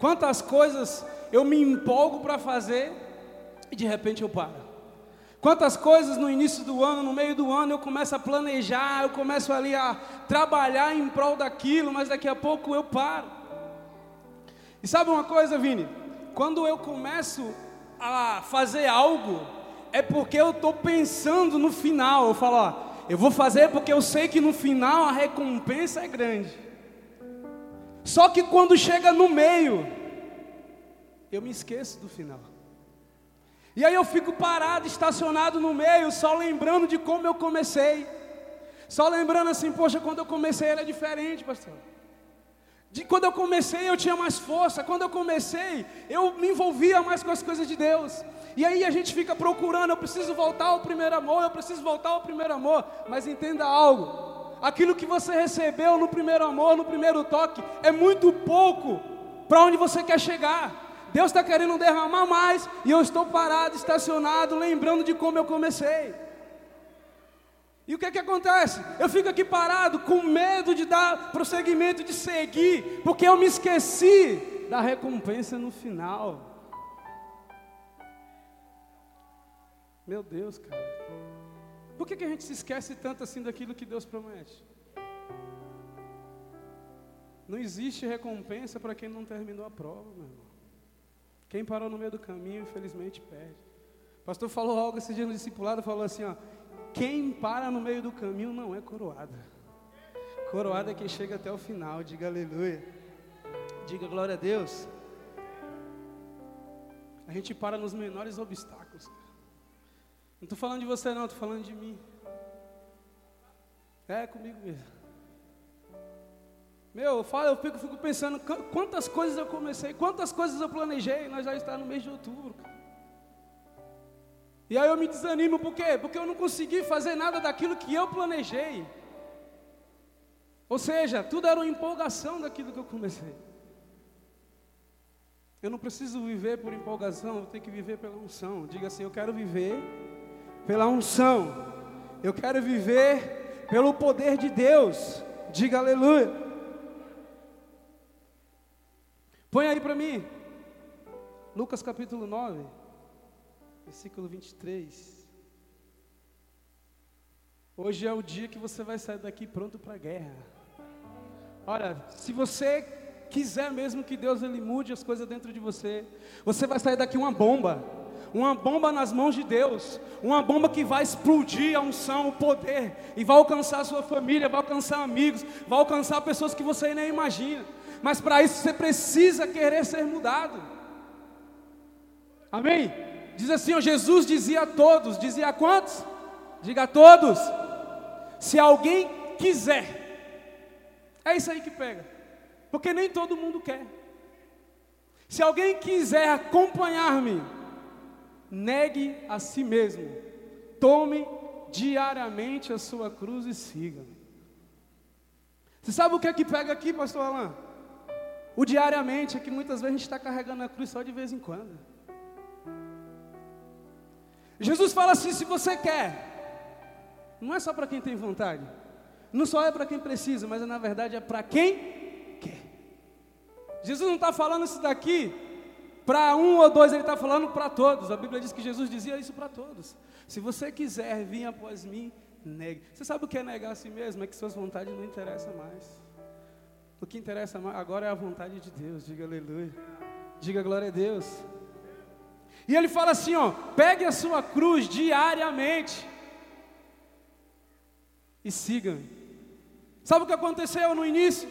S3: Quantas coisas eu me empolgo para fazer e de repente eu paro? Quantas coisas no início do ano, no meio do ano, eu começo a planejar, eu começo ali a trabalhar em prol daquilo, mas daqui a pouco eu paro. E sabe uma coisa, Vini? Quando eu começo a fazer algo, é porque eu estou pensando no final. Eu falo, ó, eu vou fazer porque eu sei que no final a recompensa é grande. Só que quando chega no meio, eu me esqueço do final. E aí eu fico parado, estacionado no meio, só lembrando de como eu comecei. Só lembrando assim, poxa, quando eu comecei era diferente, pastor. De quando eu comecei, eu tinha mais força. Quando eu comecei, eu me envolvia mais com as coisas de Deus. E aí a gente fica procurando, eu preciso voltar ao primeiro amor, eu preciso voltar ao primeiro amor. Mas entenda algo: aquilo que você recebeu no primeiro amor, no primeiro toque, é muito pouco para onde você quer chegar. Deus está querendo derramar mais e eu estou parado, estacionado, lembrando de como eu comecei. E o que é que acontece? Eu fico aqui parado com medo de dar prosseguimento, de seguir, porque eu me esqueci da recompensa no final. Meu Deus, cara. Por que, que a gente se esquece tanto assim daquilo que Deus promete? Não existe recompensa para quem não terminou a prova, meu irmão. Quem parou no meio do caminho, infelizmente, perde. O pastor falou algo esse dia no discipulado, falou assim, ó, quem para no meio do caminho não é coroada. Coroada é quem chega até o final. Diga aleluia. Diga glória a Deus. A gente para nos menores obstáculos. Não estou falando de você não, estou falando de mim. É comigo mesmo. Meu, eu, falo, eu fico, fico, pensando quantas coisas eu comecei, quantas coisas eu planejei, nós já estamos no mês de outubro. Cara. E aí eu me desanimo, por quê? Porque eu não consegui fazer nada daquilo que eu planejei. Ou seja, tudo era uma empolgação daquilo que eu comecei. Eu não preciso viver por empolgação, eu tenho que viver pela unção. Diga assim: eu quero viver pela unção. Eu quero viver pelo poder de Deus. Diga aleluia. Põe aí para mim. Lucas capítulo 9 versículo 23. Hoje é o dia que você vai sair daqui pronto para a guerra. Olha, se você quiser mesmo que Deus ele mude as coisas dentro de você, você vai sair daqui uma bomba. Uma bomba nas mãos de Deus, uma bomba que vai explodir a unção, o poder, e vai alcançar a sua família, vai alcançar amigos, vai alcançar pessoas que você nem imagina. Mas para isso você precisa querer ser mudado. Amém? Diz assim: ó, Jesus dizia a todos, dizia a quantos? Diga a todos. Se alguém quiser, é isso aí que pega, porque nem todo mundo quer. Se alguém quiser acompanhar-me, negue a si mesmo, tome diariamente a sua cruz e siga-me. Você sabe o que é que pega aqui, pastor Alain? O diariamente é que muitas vezes a gente está carregando a cruz só de vez em quando. Jesus fala assim: se você quer, não é só para quem tem vontade, não só é para quem precisa, mas na verdade é para quem quer. Jesus não está falando isso daqui para um ou dois, ele está falando para todos. A Bíblia diz que Jesus dizia isso para todos. Se você quiser vir após mim, negue. Você sabe o que é negar a si mesmo? É que suas vontades não interessam mais. O que interessa agora é a vontade de Deus. Diga aleluia. Diga glória a Deus. E ele fala assim: ó, pegue a sua cruz diariamente e siga-me. Sabe o que aconteceu no início?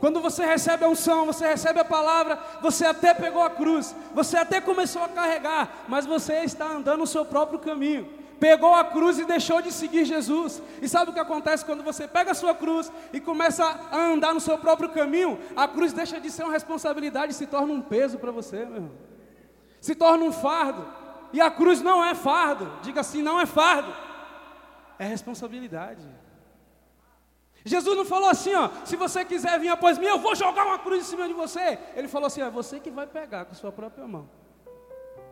S3: Quando você recebe a unção, você recebe a palavra, você até pegou a cruz, você até começou a carregar, mas você está andando o seu próprio caminho. Pegou a cruz e deixou de seguir Jesus. E sabe o que acontece quando você pega a sua cruz e começa a andar no seu próprio caminho? A cruz deixa de ser uma responsabilidade e se torna um peso para você, meu irmão se torna um fardo. E a cruz não é fardo. Diga assim: não é fardo. É responsabilidade. Jesus não falou assim, ó, se você quiser vir após mim, eu vou jogar uma cruz em cima de você. Ele falou assim, é você que vai pegar com sua própria mão.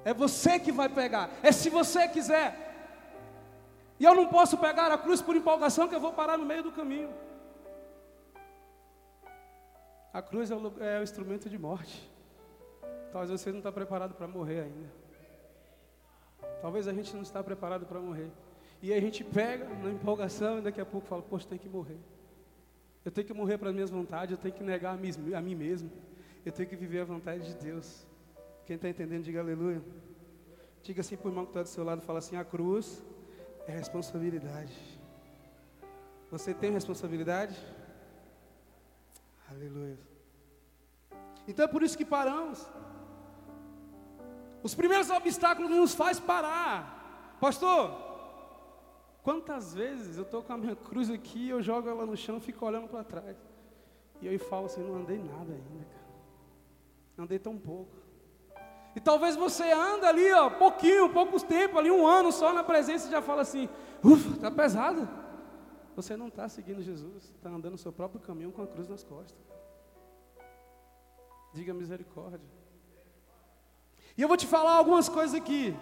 S3: É você que vai pegar. É se você quiser. E eu não posso pegar a cruz por empolgação que eu vou parar no meio do caminho. A cruz é o, é o instrumento de morte. Talvez você não está preparado para morrer ainda. Talvez a gente não está preparado para morrer. E aí a gente pega na empolgação e daqui a pouco fala, poxa, tem que morrer. Eu tenho que morrer para as minhas vontades, eu tenho que negar a mim, a mim mesmo. Eu tenho que viver a vontade de Deus. Quem está entendendo, diga aleluia. Diga assim para o irmão que está do seu lado, fala assim, a cruz é responsabilidade. Você tem responsabilidade? Aleluia. Então é por isso que paramos. Os primeiros obstáculos nos faz parar. Pastor, quantas vezes eu estou com a minha cruz aqui, eu jogo ela no chão fico olhando para trás. E eu falo assim, não andei nada ainda, cara. Andei tão pouco. E talvez você anda ali, ó, pouquinho, poucos tempos, ali um ano só na presença e já fala assim, ufa, tá pesado. Você não está seguindo Jesus, está andando o seu próprio caminho com a cruz nas costas. Diga misericórdia. E eu vou te falar algumas coisas aqui.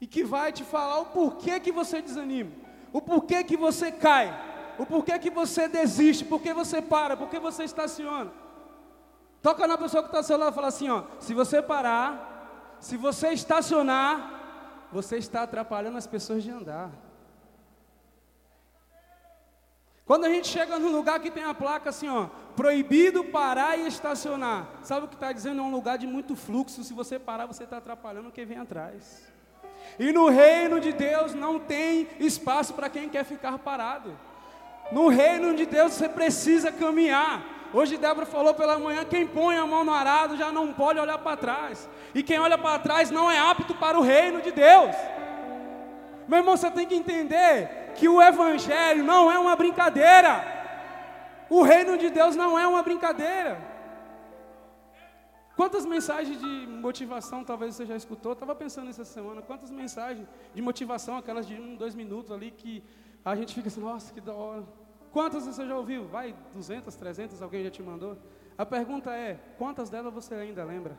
S3: E que vai te falar o porquê que você desanima, o porquê que você cai, o porquê que você desiste, porquê você para, porquê você estaciona. Toca na pessoa que está ao seu lado e fala assim: ó, se você parar, se você estacionar, você está atrapalhando as pessoas de andar. Quando a gente chega num lugar que tem a placa assim, ó, proibido parar e estacionar, sabe o que está dizendo? É um lugar de muito fluxo. Se você parar, você está atrapalhando quem vem atrás. E no reino de Deus não tem espaço para quem quer ficar parado. No reino de Deus você precisa caminhar. Hoje Débora falou pela manhã: quem põe a mão no arado já não pode olhar para trás. E quem olha para trás não é apto para o reino de Deus. Meu irmão, você tem que entender que o Evangelho não é uma brincadeira. O reino de Deus não é uma brincadeira. Quantas mensagens de motivação talvez você já escutou? Estava pensando essa semana, quantas mensagens de motivação, aquelas de um, dois minutos ali, que a gente fica assim, nossa, que da hora. Quantas você já ouviu? Vai, 200, 300, alguém já te mandou? A pergunta é: quantas delas você ainda lembra?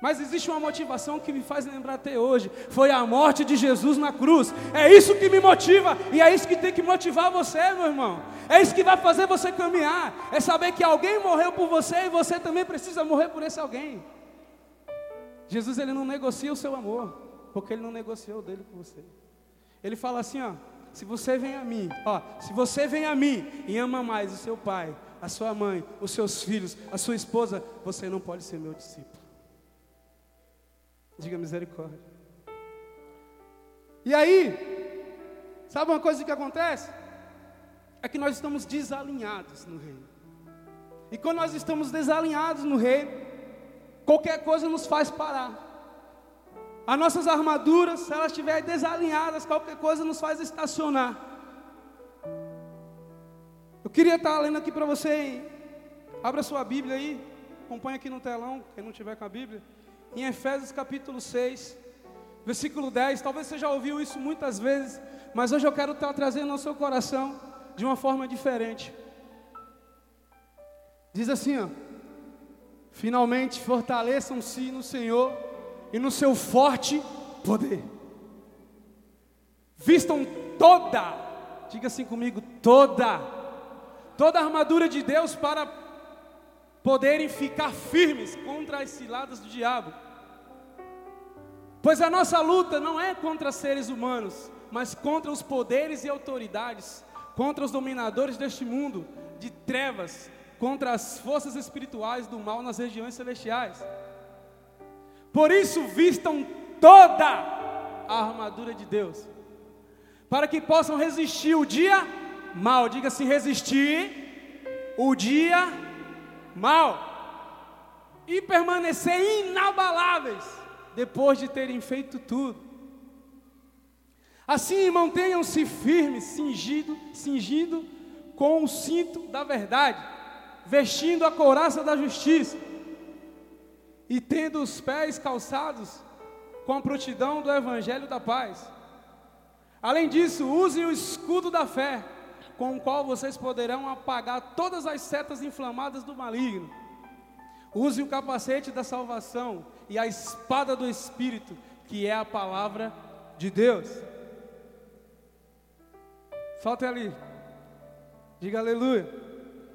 S3: Mas existe uma motivação que me faz lembrar até hoje: foi a morte de Jesus na cruz. É isso que me motiva e é isso que tem que motivar você, meu irmão. É isso que vai fazer você caminhar. É saber que alguém morreu por você e você também precisa morrer por esse alguém. Jesus ele não negocia o seu amor, porque ele não negociou dele com você. Ele fala assim, ó, se você vem a mim, ó, se você vem a mim e ama mais o seu pai, a sua mãe, os seus filhos, a sua esposa, você não pode ser meu discípulo. Diga misericórdia. E aí, sabe uma coisa que acontece? É que nós estamos desalinhados no reino. E quando nós estamos desalinhados no reino, qualquer coisa nos faz parar. As nossas armaduras, se elas estiverem desalinhadas, qualquer coisa nos faz estacionar. Eu queria estar lendo aqui para você, hein? abra sua Bíblia aí, acompanha aqui no telão, quem não tiver com a Bíblia, em Efésios capítulo 6, versículo 10. Talvez você já ouviu isso muitas vezes, mas hoje eu quero estar trazendo ao seu coração de uma forma diferente. Diz assim, ó: Finalmente fortaleçam-se no Senhor e no seu forte poder. Vistam toda, diga assim comigo, toda, toda a armadura de Deus para poderem ficar firmes contra as ciladas do diabo. Pois a nossa luta não é contra seres humanos, mas contra os poderes e autoridades, contra os dominadores deste mundo de trevas, contra as forças espirituais do mal nas regiões celestiais. Por isso, vistam toda a armadura de Deus, para que possam resistir o dia mal. Diga assim: resistir o dia mal e permanecer inabaláveis depois de terem feito tudo. Assim mantenham-se firmes, cingido, cingido com o cinto da verdade, vestindo a couraça da justiça e tendo os pés calçados com a prontidão do evangelho da paz. Além disso, usem o escudo da fé, com o qual vocês poderão apagar todas as setas inflamadas do maligno. Use o capacete da salvação e a espada do Espírito, que é a palavra de Deus. Solte ali. Diga aleluia.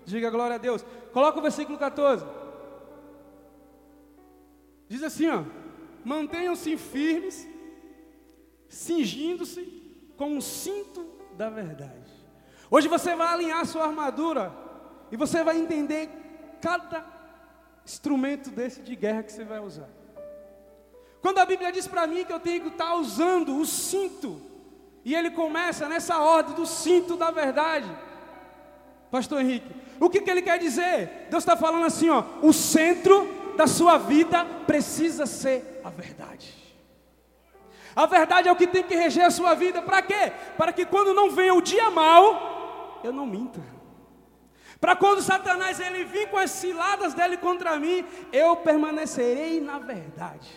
S3: Diga glória a Deus. Coloca o versículo 14. Diz assim, ó: Mantenham-se firmes, cingindo-se com o cinto da verdade. Hoje você vai alinhar sua armadura e você vai entender cada instrumento desse de guerra que você vai usar. Quando a Bíblia diz para mim que eu tenho que estar usando o cinto, e ele começa nessa ordem do cinto da verdade, Pastor Henrique, o que, que ele quer dizer? Deus está falando assim, ó, o centro da sua vida precisa ser a verdade. A verdade é o que tem que reger a sua vida. Para quê? Para que quando não venha o dia mal, eu não minta. Para quando Satanás ele vir com as ciladas dele contra mim, eu permanecerei na verdade.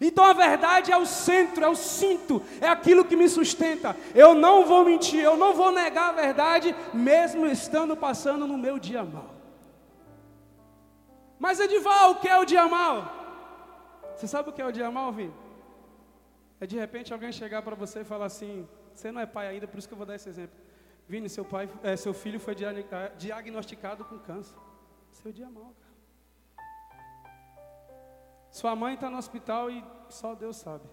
S3: Então a verdade é o centro, é o cinto, é aquilo que me sustenta. Eu não vou mentir, eu não vou negar a verdade, mesmo estando passando no meu dia mal. Mas Edival, o que é o dia mal? Você sabe o que é o dia mal, Vini? É de repente alguém chegar para você e falar assim: você não é pai ainda, por isso que eu vou dar esse exemplo. Vini, seu, pai, é, seu filho foi diagnosticado com câncer. Seu dia mal, cara. Sua mãe está no hospital e só Deus sabe.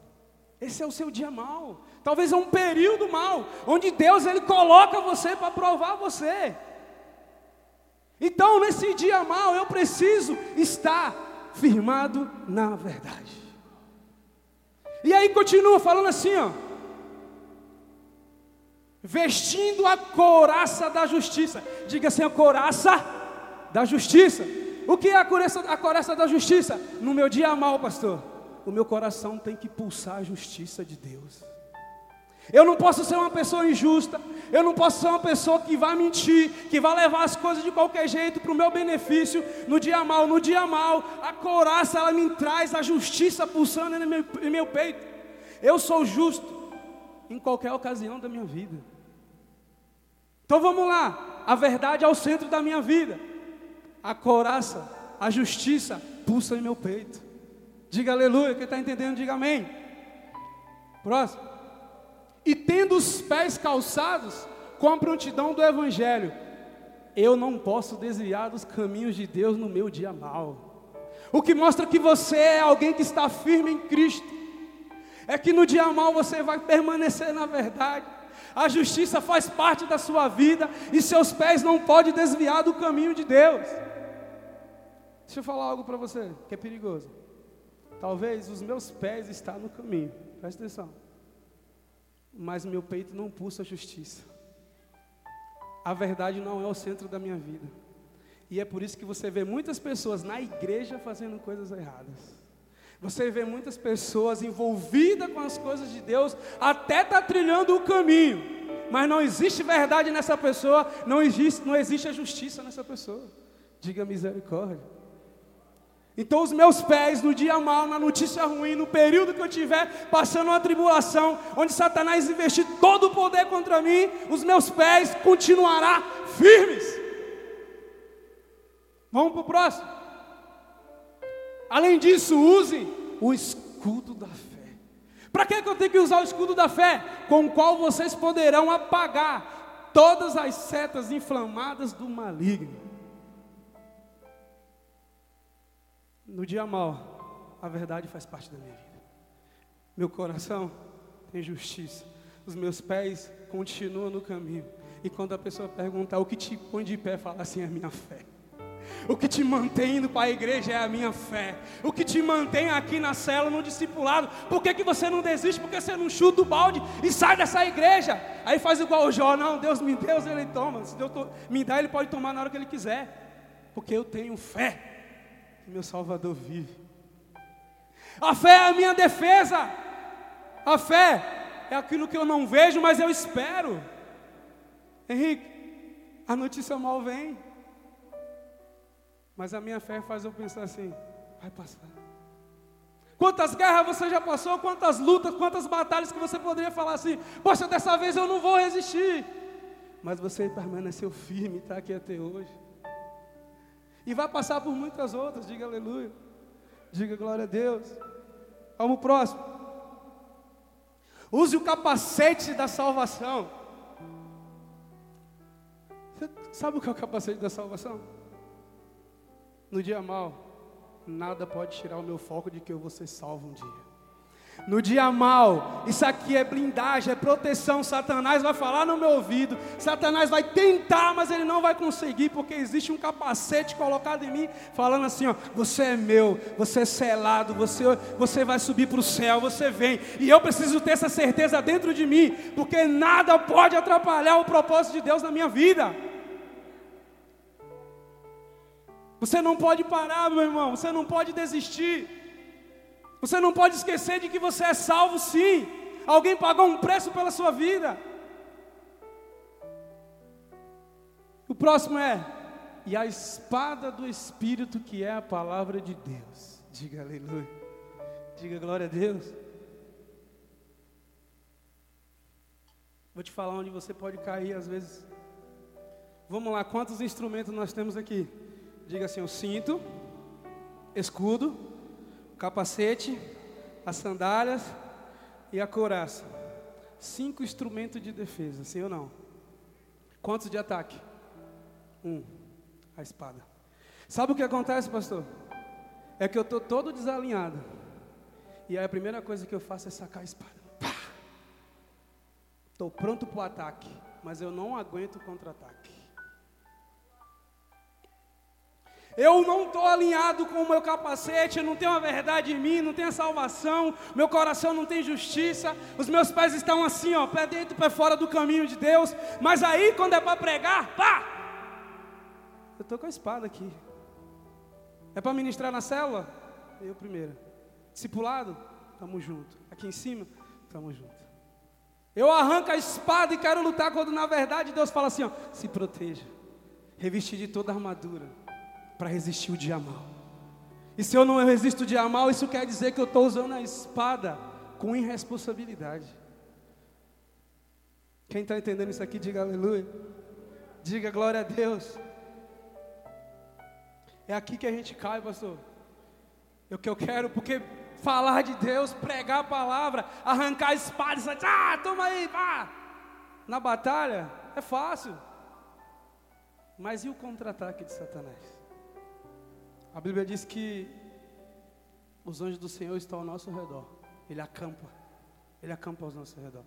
S3: Esse é o seu dia mal. Talvez é um período mal, onde Deus ele coloca você para provar você. Então, nesse dia mal, eu preciso estar firmado na verdade. E aí continua falando assim, ó. Vestindo a couraça da justiça. Diga assim, a couraça da justiça. O que é a couraça, a couraça da justiça? No meu dia mal, pastor, o meu coração tem que pulsar a justiça de Deus. Eu não posso ser uma pessoa injusta, eu não posso ser uma pessoa que vai mentir, que vai levar as coisas de qualquer jeito para o meu benefício no dia mal. No dia mal, a couraça ela me traz a justiça pulsando em meu, em meu peito. Eu sou justo em qualquer ocasião da minha vida. Então vamos lá, a verdade é o centro da minha vida a coraça, a justiça pulsa em meu peito. Diga aleluia, quem está entendendo, diga amém. Próximo. E tendo os pés calçados com a prontidão do Evangelho, eu não posso desviar dos caminhos de Deus no meu dia mal. O que mostra que você é alguém que está firme em Cristo, é que no dia mal você vai permanecer na verdade. A justiça faz parte da sua vida e seus pés não podem desviar do caminho de Deus. Deixa eu falar algo para você que é perigoso. Talvez os meus pés estão no caminho, presta atenção. Mas meu peito não pulsa justiça. A verdade não é o centro da minha vida. E é por isso que você vê muitas pessoas na igreja fazendo coisas erradas. Você vê muitas pessoas envolvidas com as coisas de Deus, até está trilhando o caminho, mas não existe verdade nessa pessoa, não existe, não existe a justiça nessa pessoa. Diga misericórdia. Então, os meus pés, no dia mal, na notícia ruim, no período que eu estiver passando uma tribulação, onde Satanás investir todo o poder contra mim, os meus pés continuarão firmes. Vamos para o próximo. Além disso, use o escudo da fé. Para que, que eu tenho que usar o escudo da fé? Com o qual vocês poderão apagar todas as setas inflamadas do maligno. No dia mal, a verdade faz parte da minha vida. Meu coração tem justiça. Os meus pés continuam no caminho. E quando a pessoa perguntar o que te põe de pé, fala assim: é a minha fé. O que te mantém indo para a igreja é a minha fé. O que te mantém aqui na cela, no discipulado. Por que, que você não desiste? Porque você não chuta o balde e sai dessa igreja. Aí faz igual o Jó. Não, Deus me deu, ele toma. Se Deus me dá, ele pode tomar na hora que ele quiser. Porque eu tenho fé meu Salvador vive. A fé é a minha defesa. A fé é aquilo que eu não vejo, mas eu espero. Henrique, a notícia mal vem. Mas a minha fé faz eu pensar assim: vai passar. Quantas guerras você já passou, quantas lutas, quantas batalhas que você poderia falar assim: poxa, dessa vez eu não vou resistir. Mas você permaneceu firme, está aqui até hoje. E vai passar por muitas outras, diga aleluia. Diga glória a Deus. Vamos próximo. Use o capacete da salvação. Você sabe o que é o capacete da salvação? No dia mal, nada pode tirar o meu foco de que eu vou ser salvo um dia no dia mal. Isso aqui é blindagem, é proteção. Satanás vai falar no meu ouvido. Satanás vai tentar, mas ele não vai conseguir, porque existe um capacete colocado em mim, falando assim: ó, você é meu, você é selado, você, você vai subir para o céu, você vem. E eu preciso ter essa certeza dentro de mim, porque nada pode atrapalhar o propósito de Deus na minha vida. Você não pode parar, meu irmão, você não pode desistir. Você não pode esquecer de que você é salvo sim. Alguém pagou um preço pela sua vida. O próximo é, e a espada do Espírito, que é a palavra de Deus. Diga aleluia. Diga glória a Deus. Vou te falar onde você pode cair às vezes. Vamos lá, quantos instrumentos nós temos aqui? Diga assim: o cinto, escudo, capacete, as sandálias e a couraça. Cinco instrumentos de defesa, sim ou não? Quantos de ataque? Um, a espada. Sabe o que acontece, pastor? É que eu estou todo desalinhado. E aí a primeira coisa que eu faço é sacar a espada. Estou pronto para o ataque, mas eu não aguento o contra-ataque. Eu não estou alinhado com o meu capacete, eu não tenho a verdade em mim, não tenho a salvação, meu coração não tem justiça, os meus pés estão assim, ó, pé dentro, pé fora do caminho de Deus. Mas aí, quando é para pregar, pá! Eu estou com a espada aqui. É para ministrar na célula? Eu primeiro. Discipulado? Tamo junto. Aqui em cima? Tamo junto. Eu arranco a espada e quero lutar quando na verdade Deus fala assim: ó, se proteja, revestir de toda a armadura para resistir o dia mal. E se eu não resisto o dia mal, isso quer dizer que eu estou usando a espada com irresponsabilidade. Quem está entendendo isso aqui, diga aleluia. Diga glória a Deus. É aqui que a gente cai, pastor. É o que eu quero, porque falar de Deus, pregar a palavra, arrancar a espada, ah, toma aí, vá. Na batalha é fácil. Mas e o contra-ataque de Satanás? A Bíblia diz que os anjos do Senhor estão ao nosso redor. Ele acampa. Ele acampa ao nosso redor.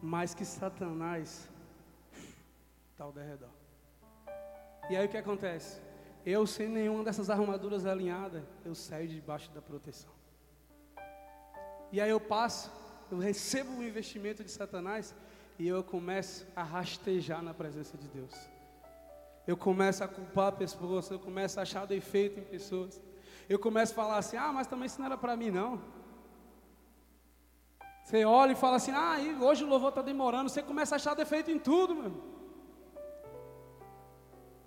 S3: Mas que Satanás está ao redor. E aí o que acontece? Eu, sem nenhuma dessas armaduras alinhadas, eu saio debaixo da proteção. E aí eu passo, eu recebo o investimento de Satanás e eu começo a rastejar na presença de Deus eu começo a culpar pessoas, eu começo a achar defeito em pessoas. Eu começo a falar assim: ah, mas também isso não era para mim, não. Você olha e fala assim: ah, hoje o louvor está demorando. Você começa a achar defeito em tudo, meu.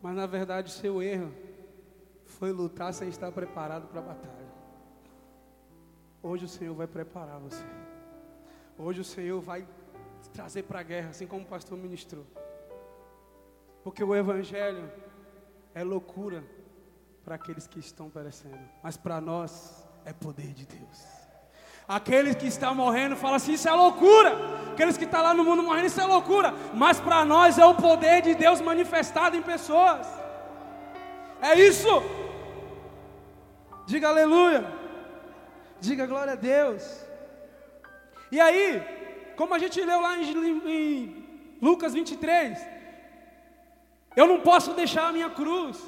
S3: Mas na verdade seu erro foi lutar sem estar preparado para a batalha. Hoje o Senhor vai preparar você. Hoje o Senhor vai trazer para a guerra, assim como o pastor ministrou. Porque o Evangelho é loucura para aqueles que estão perecendo, mas para nós é poder de Deus. Aqueles que estão morrendo falam assim: isso é loucura. Aqueles que estão lá no mundo morrendo, isso é loucura. Mas para nós é o poder de Deus manifestado em pessoas. É isso. Diga aleluia. Diga glória a Deus. E aí, como a gente leu lá em, em Lucas 23, eu não posso deixar a minha cruz.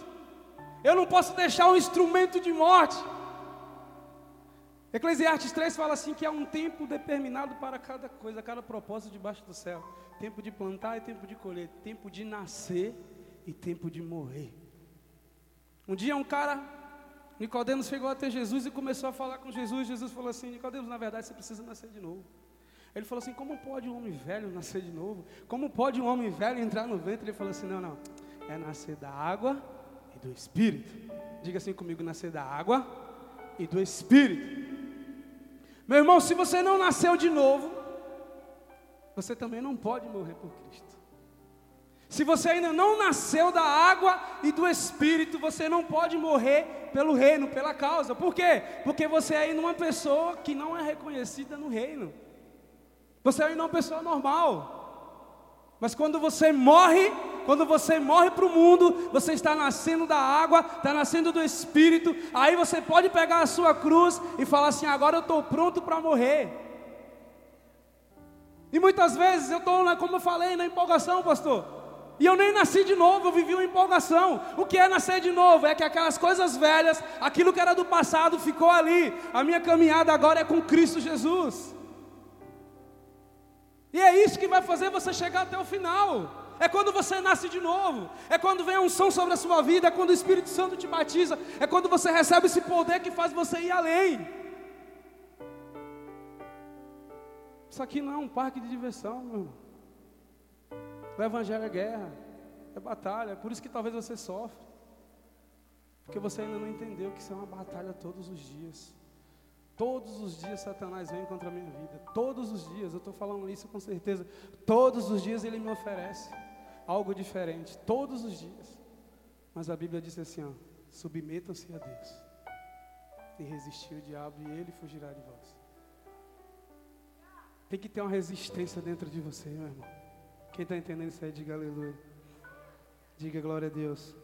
S3: Eu não posso deixar um instrumento de morte. Eclesiastes 3 fala assim que há um tempo determinado para cada coisa, cada propósito debaixo do céu. Tempo de plantar e tempo de colher, tempo de nascer e tempo de morrer. Um dia um cara, Nicodemos chegou até Jesus e começou a falar com Jesus. Jesus falou assim: Nicodemos, na verdade você precisa nascer de novo. Ele falou assim: Como pode um homem velho nascer de novo? Como pode um homem velho entrar no ventre? Ele falou assim: Não, não. É nascer da água e do Espírito. Diga assim comigo: nascer da água e do Espírito. Meu irmão, se você não nasceu de novo, você também não pode morrer por Cristo. Se você ainda não nasceu da água e do Espírito, você não pode morrer pelo reino, pela causa. Por quê? Porque você é ainda uma pessoa que não é reconhecida no reino. Você ainda é uma pessoa normal. Mas quando você morre, quando você morre para o mundo, você está nascendo da água, está nascendo do Espírito. Aí você pode pegar a sua cruz e falar assim: agora eu estou pronto para morrer. E muitas vezes eu estou, como eu falei, na empolgação, pastor. E eu nem nasci de novo, eu vivi uma empolgação. O que é nascer de novo? É que aquelas coisas velhas, aquilo que era do passado ficou ali. A minha caminhada agora é com Cristo Jesus. E é isso que vai fazer você chegar até o final. É quando você nasce de novo. É quando vem a unção sobre a sua vida. É quando o Espírito Santo te batiza. É quando você recebe esse poder que faz você ir além. Isso aqui não é um parque de diversão, meu. O Evangelho é guerra. É batalha. É por isso que talvez você sofre. Porque você ainda não entendeu que isso é uma batalha todos os dias. Todos os dias Satanás vem contra a minha vida. Todos os dias, eu estou falando isso com certeza. Todos os dias ele me oferece algo diferente. Todos os dias. Mas a Bíblia diz assim: submetam-se a Deus. E resistir o diabo e ele fugirá de vós. Tem que ter uma resistência dentro de você, meu irmão. Quem está entendendo isso aí, diga aleluia. Diga glória a Deus.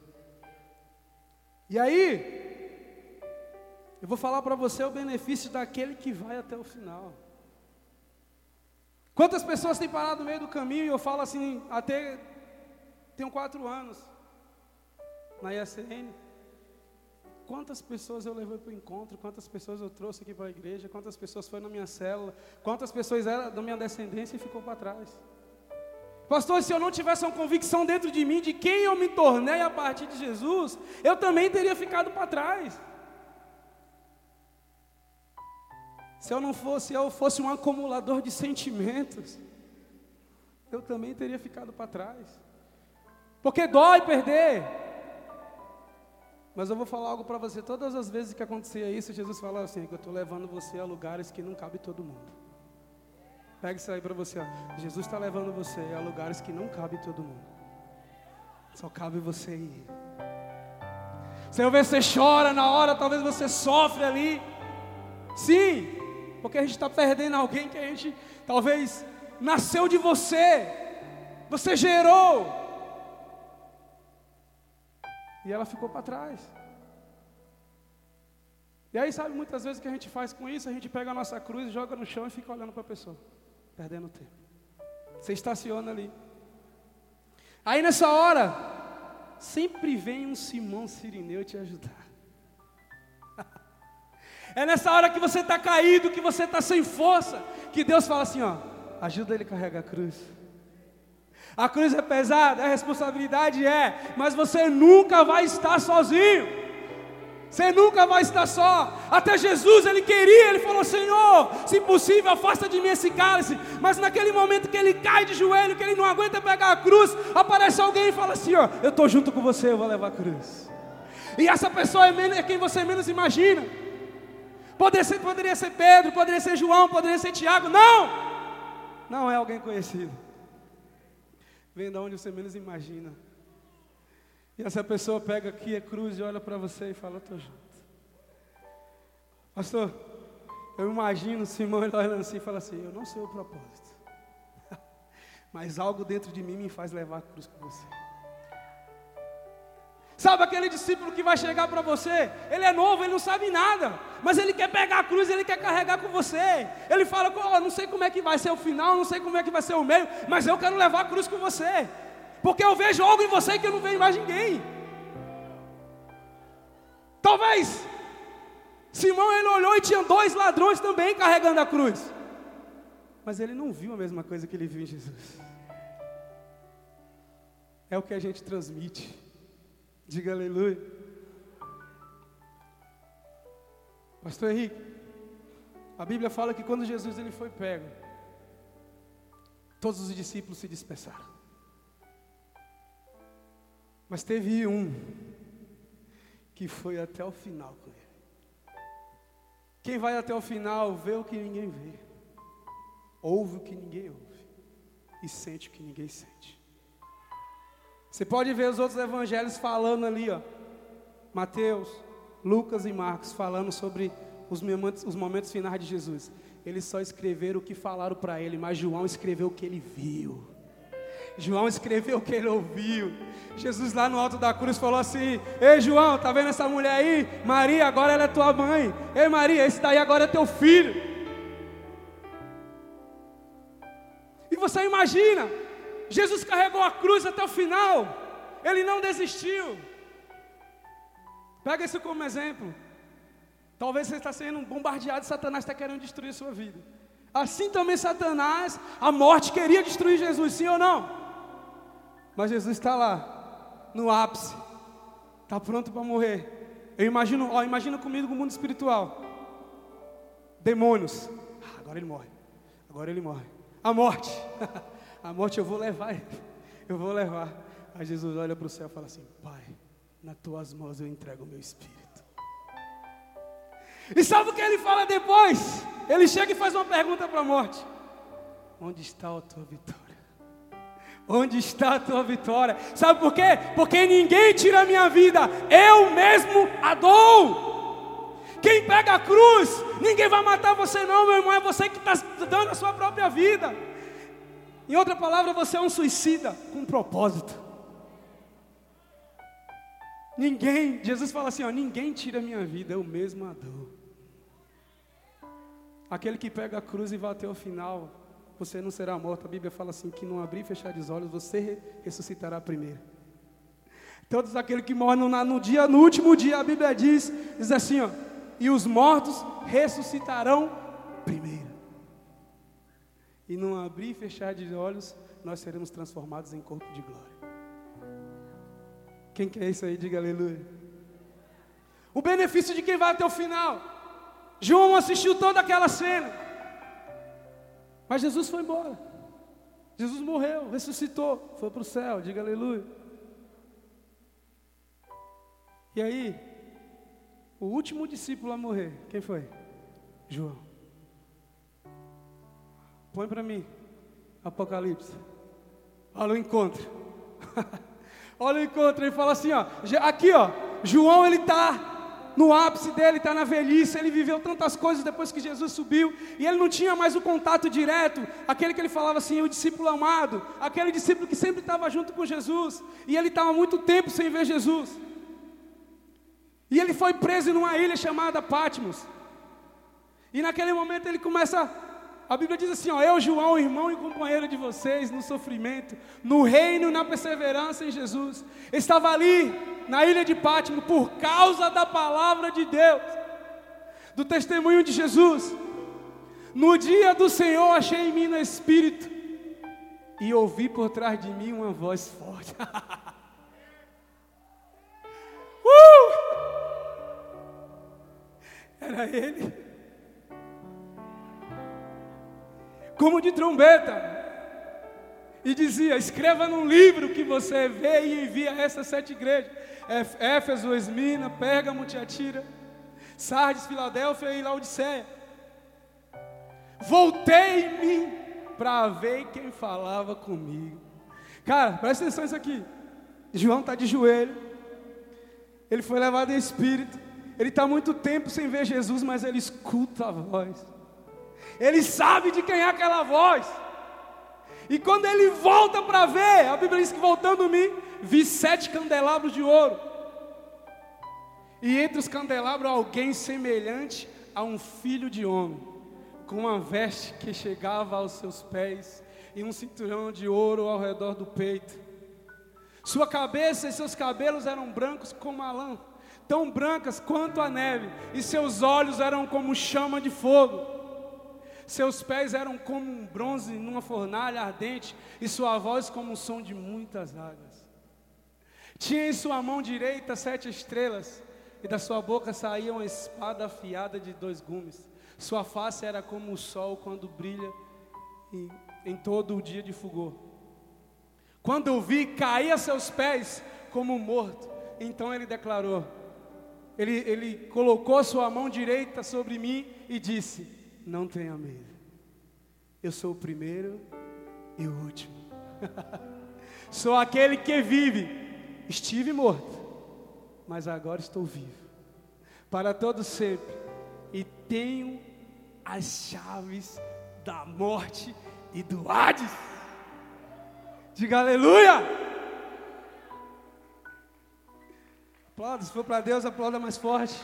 S3: E aí, eu vou falar para você o benefício daquele que vai até o final. Quantas pessoas têm parado no meio do caminho e eu falo assim, até tenho quatro anos na ISN. Quantas pessoas eu levei para o encontro, quantas pessoas eu trouxe aqui para a igreja, quantas pessoas foram na minha célula, quantas pessoas eram da minha descendência e ficou para trás. Pastor, se eu não tivesse uma convicção dentro de mim de quem eu me tornei a partir de Jesus, eu também teria ficado para trás. Se eu não fosse, eu fosse um acumulador de sentimentos, eu também teria ficado para trás. Porque dói perder, mas eu vou falar algo para você. Todas as vezes que acontecia isso, Jesus falava assim: que eu estou levando você a lugares que não cabe todo mundo. Pega isso aí para você. Ó. Jesus está levando você a lugares que não cabe todo mundo. Só cabe você ir. Talvez você chora na hora, talvez você sofre ali. Sim, porque a gente está perdendo alguém que a gente talvez nasceu de você. Você gerou. E ela ficou para trás. E aí, sabe, muitas vezes o que a gente faz com isso, a gente pega a nossa cruz, joga no chão e fica olhando para a pessoa, perdendo tempo. Você estaciona ali. Aí nessa hora, sempre vem um Simão Sirineu te ajudar. É nessa hora que você está caído, que você está sem força, que Deus fala assim: ó, ajuda ele a carregar a cruz. A cruz é pesada, a responsabilidade é, mas você nunca vai estar sozinho. Você nunca vai estar só. Até Jesus ele queria, ele falou: Senhor, se possível, afasta de mim esse cálice. Mas naquele momento que ele cai de joelho, que ele não aguenta pegar a cruz, aparece alguém e fala assim: Ó, eu estou junto com você, eu vou levar a cruz. E essa pessoa é, é quem você menos imagina. Poderia ser, poderia ser Pedro, poderia ser João, poderia ser Tiago. Não! Não é alguém conhecido vem da onde você menos imagina. E essa pessoa pega aqui a cruz e olha para você e fala: estou junto. Pastor, eu imagino Simão olhando assim e fala assim: Eu não sei o propósito, mas algo dentro de mim me faz levar a cruz com você. Sabe aquele discípulo que vai chegar para você? Ele é novo, ele não sabe nada, mas ele quer pegar a cruz, ele quer carregar com você. Ele fala: oh, não sei como é que vai ser o final, não sei como é que vai ser o meio, mas eu quero levar a cruz com você, porque eu vejo algo em você que eu não vejo mais ninguém. Talvez Simão ele olhou e tinha dois ladrões também carregando a cruz, mas ele não viu a mesma coisa que ele viu em Jesus. É o que a gente transmite. Diga aleluia. Pastor Henrique, a Bíblia fala que quando Jesus ele foi pego, todos os discípulos se dispersaram. Mas teve um que foi até o final com ele. Quem vai até o final vê o que ninguém vê, ouve o que ninguém ouve e sente o que ninguém sente. Você pode ver os outros evangelhos falando ali, ó. Mateus, Lucas e Marcos falando sobre os momentos, os momentos finais de Jesus. Eles só escreveram o que falaram para ele, mas João escreveu o que ele viu. João escreveu o que ele ouviu. Jesus lá no alto da cruz falou assim: Ei João, tá vendo essa mulher aí? Maria, agora ela é tua mãe. Ei Maria, esse daí agora é teu filho. E você imagina, Jesus carregou a cruz até o final, ele não desistiu. Pega isso como exemplo. Talvez você está sendo bombardeado, Satanás está querendo destruir a sua vida. Assim também Satanás, a morte queria destruir Jesus, sim ou não? Mas Jesus está lá, no ápice, está pronto para morrer. Eu imagino, ó, imagina comigo o mundo espiritual. Demônios. Ah, agora ele morre. Agora ele morre. A morte. A morte eu vou levar, eu vou levar. Aí Jesus olha para o céu e fala assim: Pai, nas tuas mãos eu entrego o meu espírito. E sabe o que ele fala depois? Ele chega e faz uma pergunta para a morte: Onde está a tua vitória? Onde está a tua vitória? Sabe por quê? Porque ninguém tira a minha vida, eu mesmo a dou. Quem pega a cruz, ninguém vai matar você, não, meu irmão, é você que está dando a sua própria vida. Em outra palavra, você é um suicida com um propósito. Ninguém, Jesus fala assim: ó, ninguém tira a minha vida, eu mesmo a dou. Aquele que pega a cruz e vai até o final, você não será morto. A Bíblia fala assim: que não abrir e fechar os olhos, você ressuscitará primeiro. Todos aqueles que morrem no, no, dia, no último dia, a Bíblia diz, diz assim: ó, e os mortos ressuscitarão primeiro. E não abrir e fechar de olhos, nós seremos transformados em corpo de glória. Quem quer isso aí, diga aleluia. O benefício de quem vai até o final. João assistiu toda aquela cena. Mas Jesus foi embora. Jesus morreu, ressuscitou, foi para o céu, diga aleluia. E aí, o último discípulo a morrer, quem foi? João. Põe para mim, Apocalipse. Olha o encontro. Olha o encontro, ele fala assim, ó, aqui ó, João ele está no ápice dele, está na velhice, ele viveu tantas coisas depois que Jesus subiu, e ele não tinha mais o contato direto, aquele que ele falava assim, o discípulo amado, aquele discípulo que sempre estava junto com Jesus, e ele estava muito tempo sem ver Jesus. E ele foi preso numa ilha chamada Patmos. E naquele momento ele começa a Bíblia diz assim: ó, eu, João, irmão e companheiro de vocês, no sofrimento, no reino, na perseverança em Jesus, estava ali, na ilha de Pátimo, por causa da palavra de Deus, do testemunho de Jesus. No dia do Senhor, achei em mim no Espírito, e ouvi por trás de mim uma voz forte. uh! Era ele. Como de trombeta. E dizia: escreva num livro que você vê e envia a essas sete igrejas: Éfeso, Esmina, Pérgamo, Tiatira, Sardes, Filadélfia e Laodiceia. Voltei em mim para ver quem falava comigo. Cara, presta atenção nisso aqui. João está de joelho. Ele foi levado em espírito. Ele está muito tempo sem ver Jesus, mas ele escuta a voz. Ele sabe de quem é aquela voz. E quando ele volta para ver, a Bíblia diz que voltando mim, vi sete candelabros de ouro. E entre os candelabros alguém semelhante a um filho de homem, com uma veste que chegava aos seus pés e um cinturão de ouro ao redor do peito. Sua cabeça e seus cabelos eram brancos como a lã, tão brancas quanto a neve, e seus olhos eram como chama de fogo. Seus pés eram como um bronze numa fornalha ardente, e sua voz como o som de muitas águas. Tinha em sua mão direita sete estrelas, e da sua boca saía uma espada afiada de dois gumes. Sua face era como o sol quando brilha em, em todo o dia de fulgor. Quando eu vi, caí a seus pés como morto. Então ele declarou: ele, ele colocou sua mão direita sobre mim e disse: não tenha medo. Eu sou o primeiro e o último. sou aquele que vive. Estive morto, mas agora estou vivo. Para todo sempre. E tenho as chaves da morte e do Hades. Diga aleluia! Aplauda, se for para Deus, aplauda mais forte.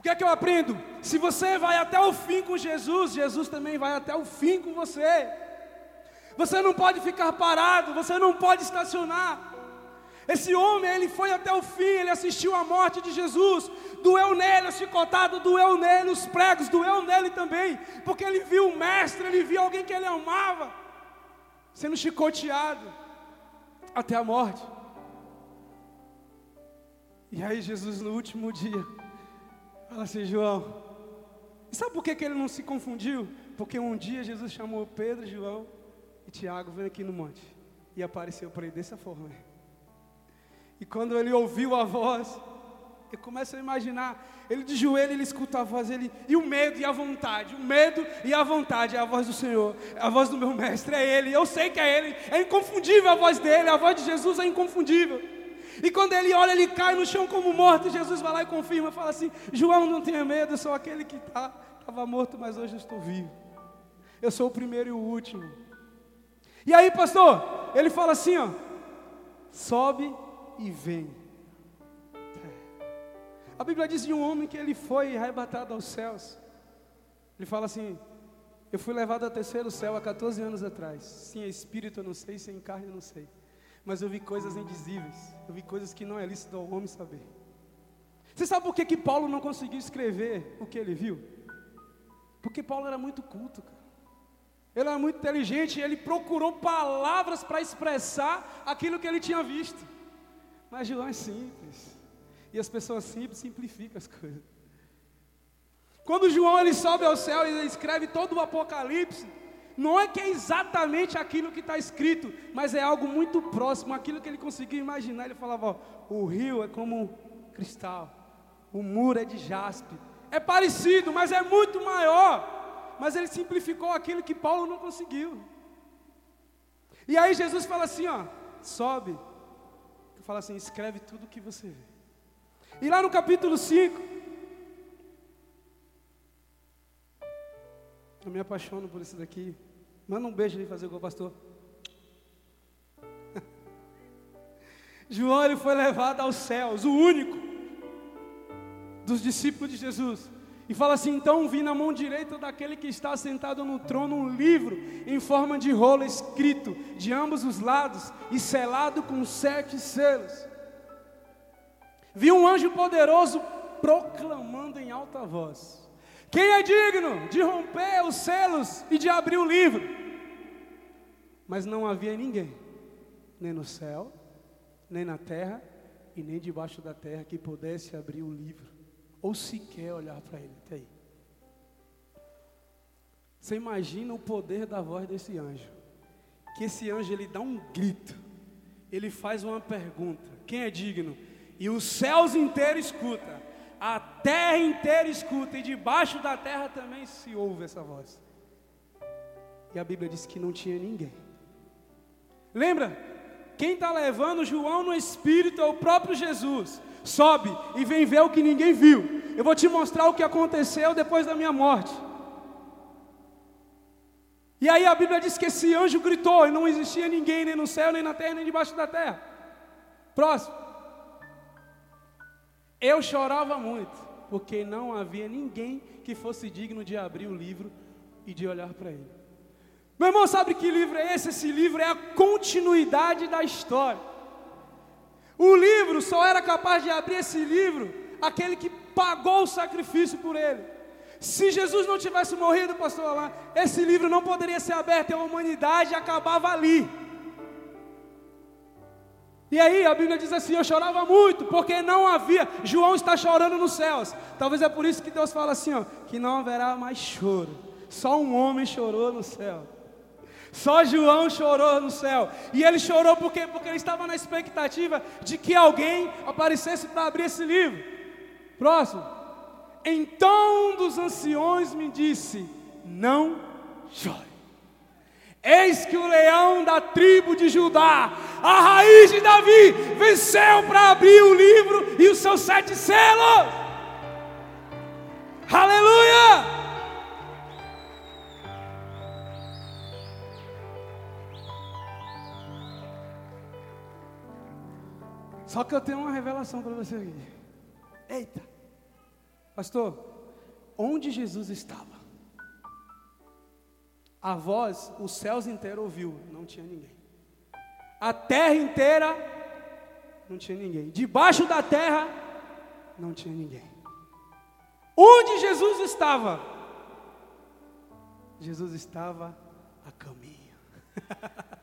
S3: O que é que eu aprendo? Se você vai até o fim com Jesus, Jesus também vai até o fim com você. Você não pode ficar parado, você não pode estacionar. Esse homem, ele foi até o fim, ele assistiu à morte de Jesus, doeu nele a chicotada, doeu nele os pregos, doeu nele também, porque ele viu o mestre, ele viu alguém que ele amava, sendo chicoteado até a morte. E aí Jesus no último dia, Fala assim, João, E sabe por que, que ele não se confundiu? Porque um dia Jesus chamou Pedro, João e Tiago, vem aqui no monte. E apareceu para ele dessa forma. E quando ele ouviu a voz, eu começo a imaginar, ele de joelho, ele escuta a voz, ele, e o medo e a vontade, o medo e a vontade, é a voz do Senhor, é a voz do meu mestre, é ele, eu sei que é ele, é inconfundível a voz dele, a voz de Jesus é inconfundível. E quando ele olha, ele cai no chão como morto, e Jesus vai lá e confirma, fala assim: João, não tenha medo, eu sou aquele que estava tá, morto, mas hoje estou vivo. Eu sou o primeiro e o último. E aí, pastor, ele fala assim: ó, sobe e vem. A Bíblia diz de um homem que ele foi arrebatado aos céus. Ele fala assim: Eu fui levado ao terceiro céu há 14 anos atrás. Sim, é espírito eu não sei, sem carne eu não sei. Mas eu vi coisas indizíveis. Eu vi coisas que não é lícito ao homem saber. Você sabe por que, que Paulo não conseguiu escrever o que ele viu? Porque Paulo era muito culto, cara. Ele era muito inteligente ele procurou palavras para expressar aquilo que ele tinha visto. Mas João é simples. E as pessoas simples simplificam as coisas. Quando João ele sobe ao céu e escreve todo o Apocalipse, não é que é exatamente aquilo que está escrito, mas é algo muito próximo, aquilo que ele conseguiu imaginar. Ele falava: ó, o rio é como cristal, o muro é de jaspe. É parecido, mas é muito maior. Mas ele simplificou aquilo que Paulo não conseguiu. E aí Jesus fala assim: ó, sobe. Fala assim: escreve tudo o que você vê. E lá no capítulo 5, eu me apaixono por isso daqui. Manda um beijo aí fazer igual o pastor. João ele foi levado aos céus, o único dos discípulos de Jesus. E fala assim: então vi na mão direita daquele que está sentado no trono um livro em forma de rolo escrito de ambos os lados e selado com sete selos. Vi um anjo poderoso proclamando em alta voz: Quem é digno de romper os selos e de abrir o livro? Mas não havia ninguém, nem no céu, nem na terra e nem debaixo da terra que pudesse abrir o livro, ou sequer olhar para ele. Até aí. Você imagina o poder da voz desse anjo? Que esse anjo ele dá um grito, ele faz uma pergunta: quem é digno? e os céus inteiros escuta, a terra inteira escuta, e debaixo da terra também se ouve essa voz. E a Bíblia diz que não tinha ninguém. Lembra? Quem está levando João no Espírito é o próprio Jesus. Sobe e vem ver o que ninguém viu. Eu vou te mostrar o que aconteceu depois da minha morte. E aí a Bíblia diz que esse anjo gritou e não existia ninguém, nem no céu, nem na terra, nem debaixo da terra. Próximo. Eu chorava muito, porque não havia ninguém que fosse digno de abrir o livro e de olhar para ele. Meu irmão, sabe que livro é esse? Esse livro é a continuidade da história. O livro só era capaz de abrir esse livro aquele que pagou o sacrifício por ele. Se Jesus não tivesse morrido, pastor Alain, esse livro não poderia ser aberto e a humanidade acabava ali. E aí a Bíblia diz assim: Eu chorava muito, porque não havia. João está chorando nos céus. Talvez é por isso que Deus fala assim: ó, que não haverá mais choro. Só um homem chorou no céu. Só João chorou no céu. E ele chorou porque, porque ele estava na expectativa de que alguém aparecesse para abrir esse livro. Próximo. Então um dos anciões me disse: Não chore. Eis que o leão da tribo de Judá, a raiz de Davi, venceu para abrir o livro e os seus sete selos. Aleluia! Só que eu tenho uma revelação para você aqui. Eita, pastor, onde Jesus estava? A voz, os céus inteiros ouviu, não tinha ninguém. A terra inteira não tinha ninguém. Debaixo da terra não tinha ninguém. Onde Jesus estava? Jesus estava a caminho.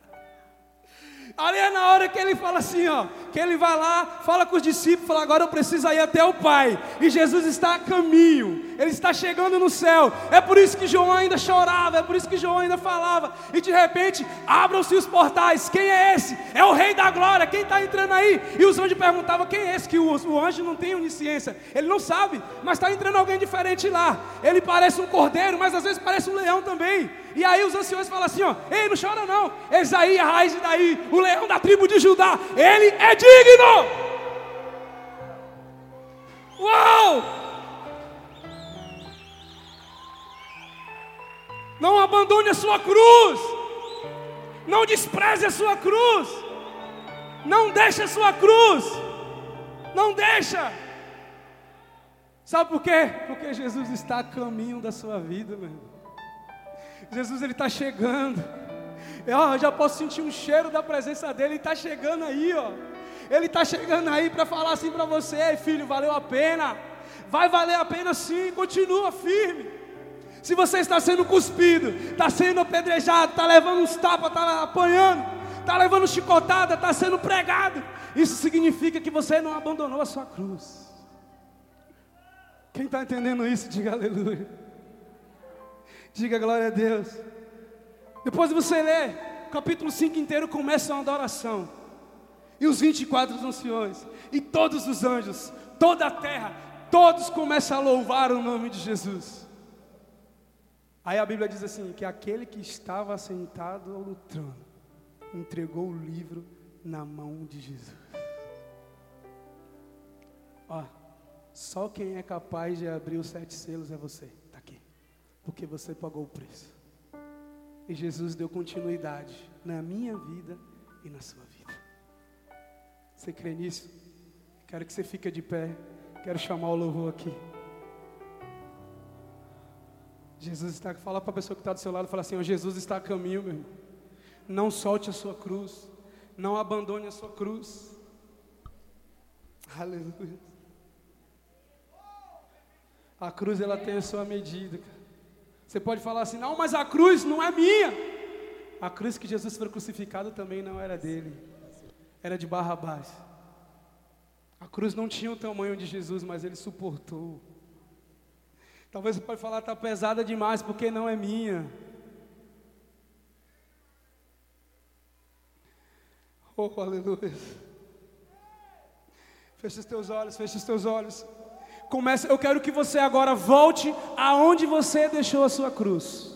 S3: Ali é na hora que ele fala assim, ó, que ele vai lá, fala com os discípulos, fala, agora eu preciso ir até o Pai. E Jesus está a caminho, ele está chegando no céu. É por isso que João ainda chorava, é por isso que João ainda falava. E de repente, abram-se os portais. Quem é esse? É o Rei da Glória. Quem está entrando aí? E os anjos perguntavam, quem é esse? Que o, o anjo não tem onisciência. Ele não sabe, mas está entrando alguém diferente lá. Ele parece um cordeiro, mas às vezes parece um leão também. E aí os anciões falam assim: ó, ei, não chora não. Esaí, a raiz de daí, o leão da tribo de Judá, ele é digno. Uau! Não abandone a sua cruz. Não despreze a sua cruz. Não deixe a sua cruz. Não deixa. Sabe por quê? Porque Jesus está a caminho da sua vida, meu irmão. Jesus ele está chegando. Eu já posso sentir um cheiro da presença dele. Ele está chegando aí, ó. Ele está chegando aí para falar assim para você, filho, valeu a pena. Vai valer a pena sim. Continua firme. Se você está sendo cuspido, está sendo apedrejado, está levando uns tapas, está apanhando, está levando chicotada, está sendo pregado, isso significa que você não abandonou a sua cruz. Quem está entendendo isso, diga aleluia. Diga glória a Deus. Depois você lê, capítulo 5 inteiro começa uma adoração. E os 24 anciões, e todos os anjos, toda a terra, todos começam a louvar o nome de Jesus. Aí a Bíblia diz assim: que aquele que estava sentado no trono entregou o livro na mão de Jesus. Ó, só quem é capaz de abrir os sete selos é você porque você pagou o preço. E Jesus deu continuidade na minha vida e na sua vida. Você crê nisso? Quero que você fique de pé. Quero chamar o louvor aqui. Jesus está fala para a pessoa que está do seu lado, fala assim: oh, Jesus está a caminho, meu irmão. Não solte a sua cruz, não abandone a sua cruz. Aleluia. A cruz ela tem a sua medida. Cara. Você pode falar assim: não, mas a cruz não é minha. A cruz que Jesus foi crucificado também não era dele, era de Barrabás. A cruz não tinha o tamanho de Jesus, mas ele suportou. Talvez você pode falar, está pesada demais, porque não é minha. Oh, aleluia. Feche os teus olhos, feche os teus olhos. Comece, eu quero que você agora volte aonde você deixou a sua cruz.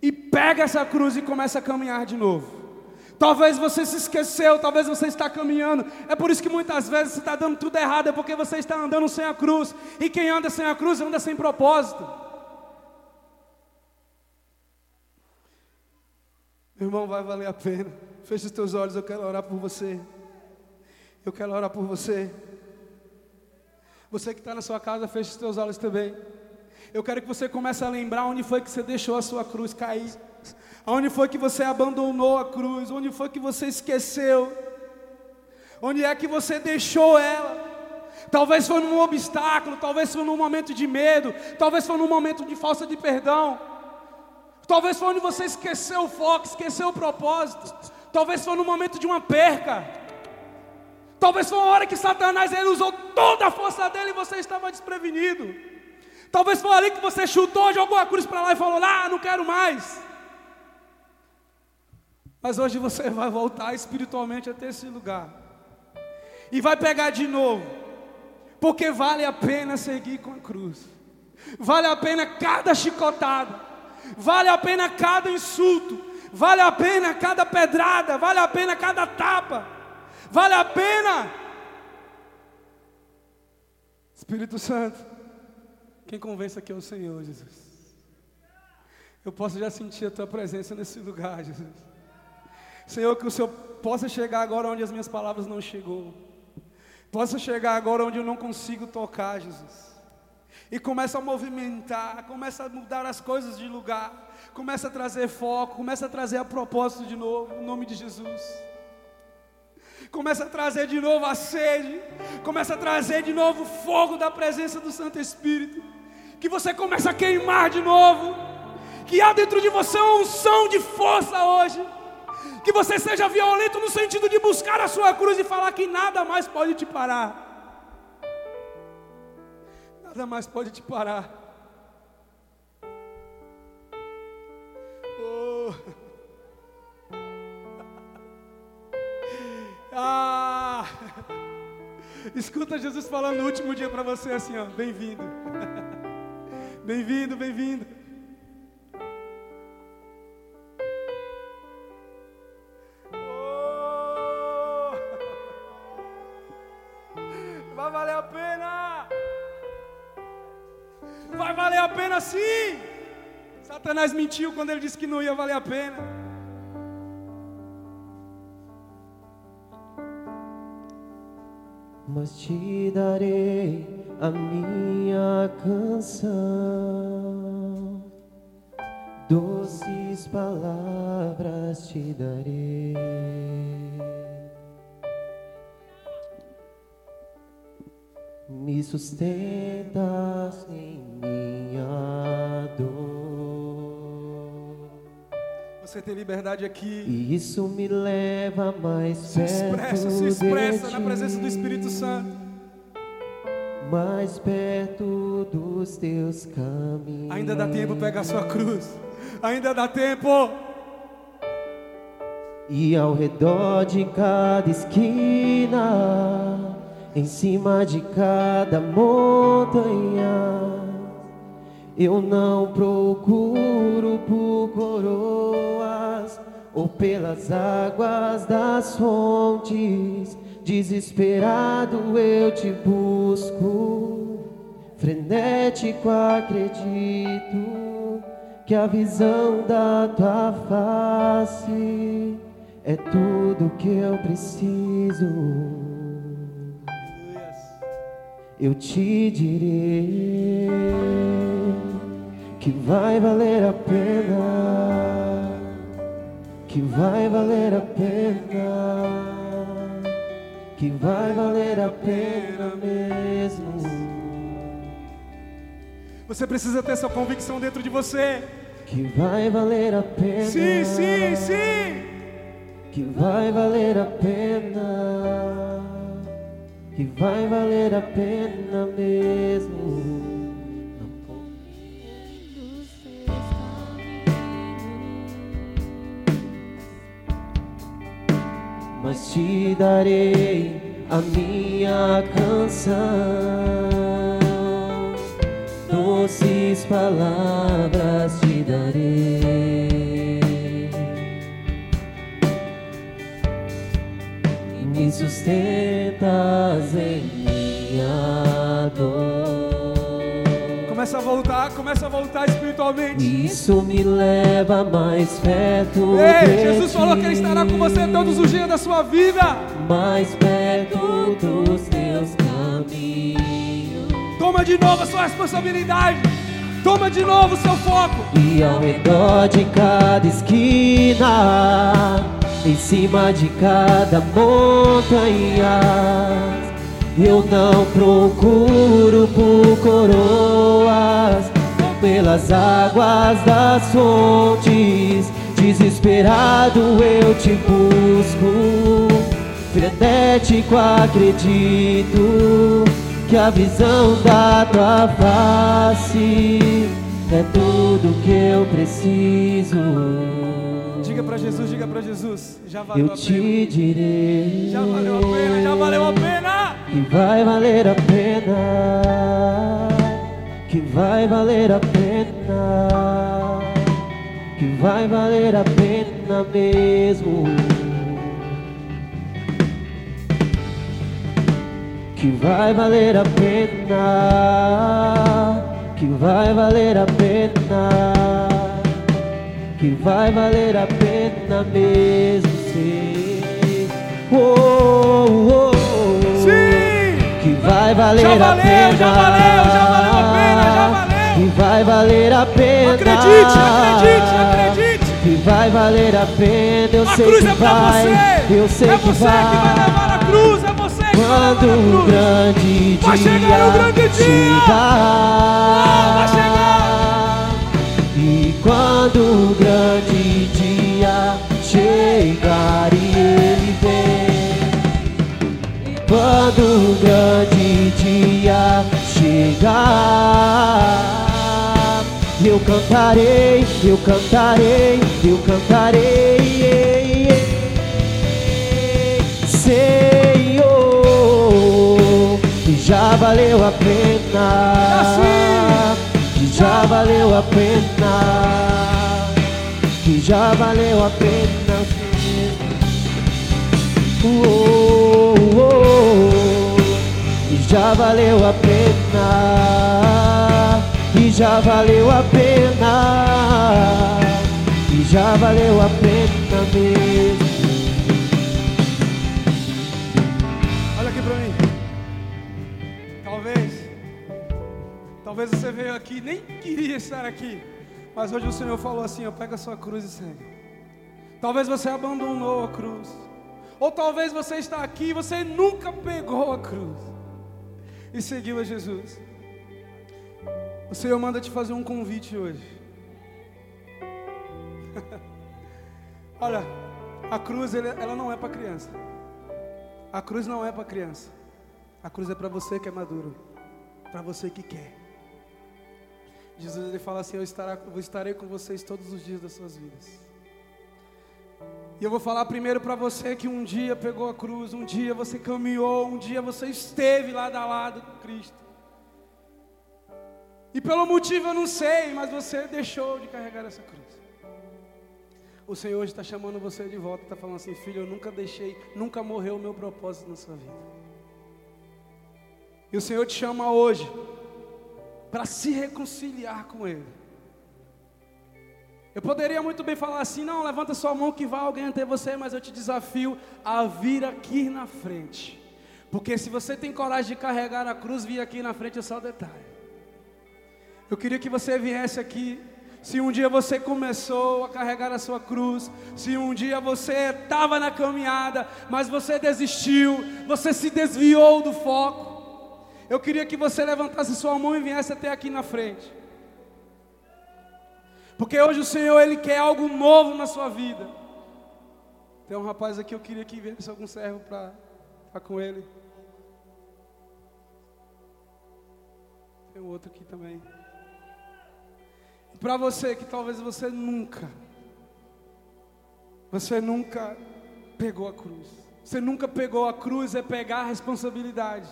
S3: E pega essa cruz e comece a caminhar de novo. Talvez você se esqueceu, talvez você está caminhando. É por isso que muitas vezes você está dando tudo errado, é porque você está andando sem a cruz. E quem anda sem a cruz anda sem propósito. Meu irmão, vai valer a pena. Feche os teus olhos, eu quero orar por você. Eu quero orar por você. Você que está na sua casa, feche os seus olhos também. Eu quero que você comece a lembrar onde foi que você deixou a sua cruz cair. Onde foi que você abandonou a cruz? Onde foi que você esqueceu? Onde é que você deixou ela? Talvez foi num obstáculo, talvez foi num momento de medo, talvez foi num momento de falta de perdão. Talvez foi onde você esqueceu o foco, esqueceu o propósito. Talvez foi no momento de uma perca. Talvez foi uma hora que Satanás ele usou toda a força dele e você estava desprevenido. Talvez foi ali que você chutou, jogou a cruz para lá e falou: Ah, não quero mais. Mas hoje você vai voltar espiritualmente até esse lugar. E vai pegar de novo. Porque vale a pena seguir com a cruz. Vale a pena cada chicotada. Vale a pena cada insulto. Vale a pena cada pedrada. Vale a pena cada tapa. Vale a pena. Espírito Santo, quem convence aqui é o Senhor, Jesus. Eu posso já sentir a tua presença nesse lugar, Jesus. Senhor, que o Senhor possa chegar agora onde as minhas palavras não chegou. Possa chegar agora onde eu não consigo tocar, Jesus. E começa a movimentar, começa a mudar as coisas de lugar, começa a trazer foco, começa a trazer a propósito de novo, em nome de Jesus. Começa a trazer de novo a sede, começa a trazer de novo o fogo da presença do Santo Espírito. Que você começa a queimar de novo. Que há dentro de você uma unção de força hoje. Que você seja violento no sentido de buscar a sua cruz e falar que nada mais pode te parar. Nada mais pode te parar. Oh. Ah. Escuta Jesus falando no último dia para você assim, ó, bem-vindo. Bem-vindo, bem-vindo. Oh! Vai valer a pena. Vai valer a pena sim. Satanás mentiu quando ele disse que não ia valer a pena.
S4: Mas te darei a minha canção, doces palavras te darei. Me sustentas em minha dor.
S3: Você tem liberdade aqui.
S4: E isso me leva mais
S3: Se
S4: perto
S3: expressa, se expressa na presença do. Espírito Santo.
S4: mais perto dos teus caminhos.
S3: Ainda dá tempo pegar a sua cruz. Ainda dá tempo.
S4: E ao redor de cada esquina, em cima de cada montanha, eu não procuro por coroas ou pelas águas das fontes. Desesperado eu te busco, frenético acredito que a visão da tua face é tudo que eu preciso. Eu te direi que vai valer a pena, que vai valer a pena, que vai valer a pena mesmo.
S3: Você precisa ter essa convicção dentro de você.
S4: Que vai valer a pena.
S3: Sim, sim, sim.
S4: Que vai valer a pena. Que vai valer a pena mesmo. Mas te darei a minha canção, doces palavras te darei. me sustentas em minha dor.
S3: Começa a voltar, começa a voltar espiritualmente.
S4: Isso me leva mais perto
S3: Ei,
S4: de
S3: Jesus falou que Ele
S4: ti,
S3: estará com você todos os dias da sua vida.
S4: mais perto dos teus caminhos.
S3: Toma de novo a sua responsabilidade. Toma de novo o seu foco.
S4: E ao redor de cada esquina, em cima de cada montanha, eu não procuro por coroas, pelas águas das fontes. Desesperado eu te busco, frenético acredito que a visão da tua face é tudo que eu preciso.
S3: Diga para Jesus, diga para Jesus. Já valeu
S4: Eu
S3: a pena.
S4: te direi
S3: Já valeu a pena, já valeu a pena.
S4: que vai valer a pena, que vai valer a pena, que vai valer a pena mesmo. Que vai valer a pena, que vai valer a pena, que vai valer a pena mesmo ser. Oh, oh, oh,
S3: Sim.
S4: que vai valer
S3: Já
S4: a
S3: valeu,
S4: pena.
S3: já valeu, já valeu a pena, já valeu.
S4: Que vai valer a pena.
S3: Acredite, acredite, acredite.
S4: Que vai valer a pena, eu
S3: A
S4: sei
S3: cruz
S4: que
S3: é
S4: vai.
S3: você.
S4: Eu sei
S3: é
S4: que
S3: você que vai levar a cruz, é você que vai
S4: Quando
S3: levar a
S4: o
S3: cruz.
S4: grande
S3: Vai
S4: dia
S3: chegar o grande dia.
S4: chegar.
S3: vai chegar.
S4: E quando o grande dia chegar e ele vem. Quando o grande dia chegar, eu cantarei, eu cantarei, eu cantarei. Senhor, que já valeu a pena, que já valeu a pena, que já valeu a pena. Oh, oh, que já valeu a pena, que já valeu a pena, que já valeu a pena mesmo.
S3: Talvez você veio aqui, nem queria estar aqui, mas hoje o Senhor falou assim: ó, pega a sua cruz e segue. Talvez você abandonou a cruz, ou talvez você está aqui e você nunca pegou a cruz e seguiu a Jesus. O Senhor manda te fazer um convite hoje. Olha, a cruz ela não é para criança. A cruz não é para criança. A cruz é para você que é maduro, para você que quer. Jesus ele fala assim: eu estarei com vocês todos os dias das suas vidas. E eu vou falar primeiro para você que um dia pegou a cruz, um dia você caminhou, um dia você esteve lado a lado com Cristo. E pelo motivo eu não sei, mas você deixou de carregar essa cruz. O Senhor está chamando você de volta, está falando assim, filho, eu nunca deixei, nunca morreu o meu propósito na sua vida. E o Senhor te chama hoje para se reconciliar com Ele. Eu poderia muito bem falar assim, não, levanta sua mão que vai alguém até você, mas eu te desafio a vir aqui na frente. Porque se você tem coragem de carregar a cruz, vir aqui na frente é só detalhe. Eu queria que você viesse aqui. Se um dia você começou a carregar a sua cruz, se um dia você estava na caminhada, mas você desistiu, você se desviou do foco, eu queria que você levantasse sua mão e viesse até aqui na frente. Porque hoje o Senhor ele quer algo novo na sua vida. Tem um rapaz aqui, eu queria que viesse algum servo para estar com ele. Tem outro aqui também. Para você que talvez você nunca, você nunca pegou a cruz. Você nunca pegou a cruz é pegar a responsabilidade.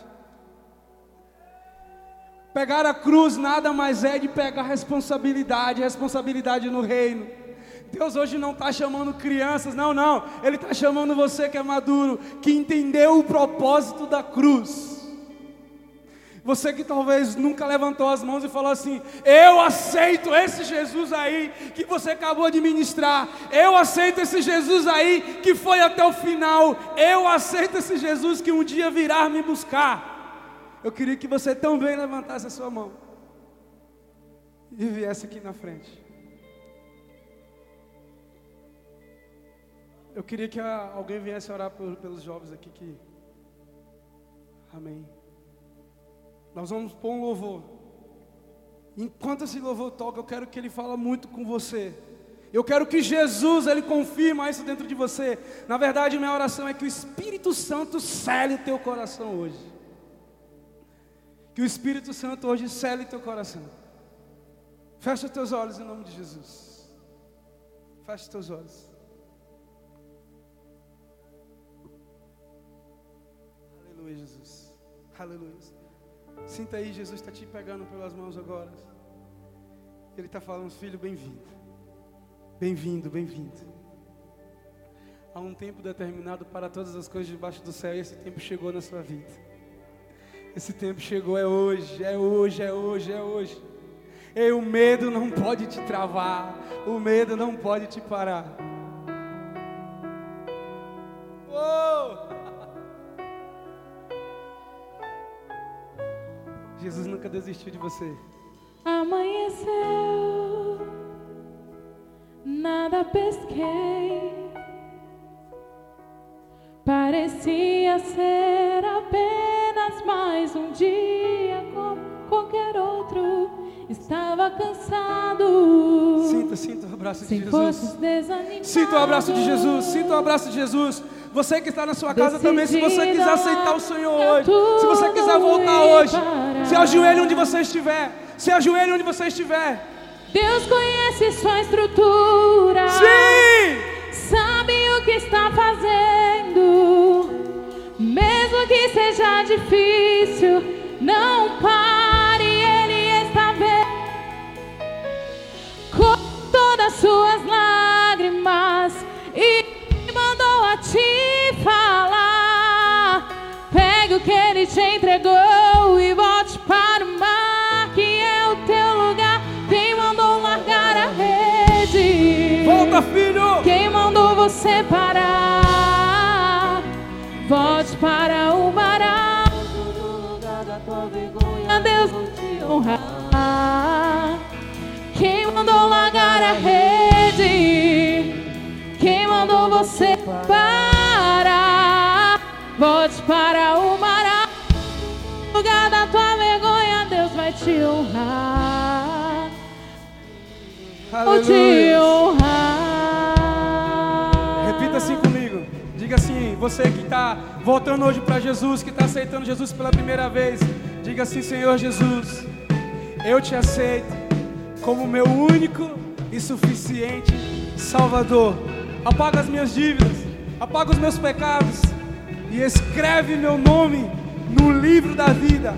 S3: Pegar a cruz nada mais é de pegar responsabilidade, responsabilidade no reino. Deus hoje não está chamando crianças, não, não. Ele está chamando você que é maduro, que entendeu o propósito da cruz. Você que talvez nunca levantou as mãos e falou assim: Eu aceito esse Jesus aí que você acabou de ministrar. Eu aceito esse Jesus aí que foi até o final. Eu aceito esse Jesus que um dia virá me buscar. Eu queria que você também levantasse a sua mão e viesse aqui na frente. Eu queria que alguém viesse orar por- pelos jovens aqui que. Amém. Nós vamos pôr um louvor. Enquanto esse louvor toca, eu quero que ele fala muito com você. Eu quero que Jesus ele confirma isso dentro de você. Na verdade, minha oração é que o Espírito Santo cele o teu coração hoje. Que o Espírito Santo hoje cele teu coração. Fecha os teus olhos em nome de Jesus. Fecha os teus olhos. Aleluia, Jesus. Aleluia. Sinta aí, Jesus está te pegando pelas mãos agora. Ele está falando, filho, bem-vindo. Bem-vindo, bem-vindo. Há um tempo determinado para todas as coisas debaixo do céu e esse tempo chegou na sua vida. Esse tempo chegou, é hoje, é hoje, é hoje, é hoje. E o medo não pode te travar, o medo não pode te parar. Uou! Jesus nunca desistiu de você.
S5: Amanheceu, nada pesquei. Parecia ser mais um dia como qualquer outro. Estava cansado.
S3: Sinta, sinta a abraço de Jesus. Sinta o abraço de Jesus, sinta o abraço de Jesus. Você que está na sua casa também, se você quiser aceitar o Senhor hoje, se você quiser voltar hoje, se ajoelhe onde você estiver, se ajoelhe onde você estiver.
S6: Deus conhece sua estrutura.
S3: Sim!
S6: Sabe o que está fazendo. Mesmo que seja difícil, não pare, Ele está vendo. Com todas as suas lágrimas e mandou a te falar. Pegue o que Ele te entregou e volte para o mar, que é o teu lugar. Quem mandou largar a rede?
S3: Volta, filho!
S6: Quem mandou você parar? Volte para honrar. Quem mandou largar a rede? Quem mandou você parar? Volte para o mar no lugar da tua vergonha. Deus vai te honrar. Vou te honrar.
S3: Repita assim comigo. Diga assim, você que está voltando hoje para Jesus, que está aceitando Jesus pela primeira vez. Diga assim, Senhor Jesus, eu te aceito como meu único e suficiente Salvador. Apaga as minhas dívidas, apaga os meus pecados e escreve meu nome no livro da vida.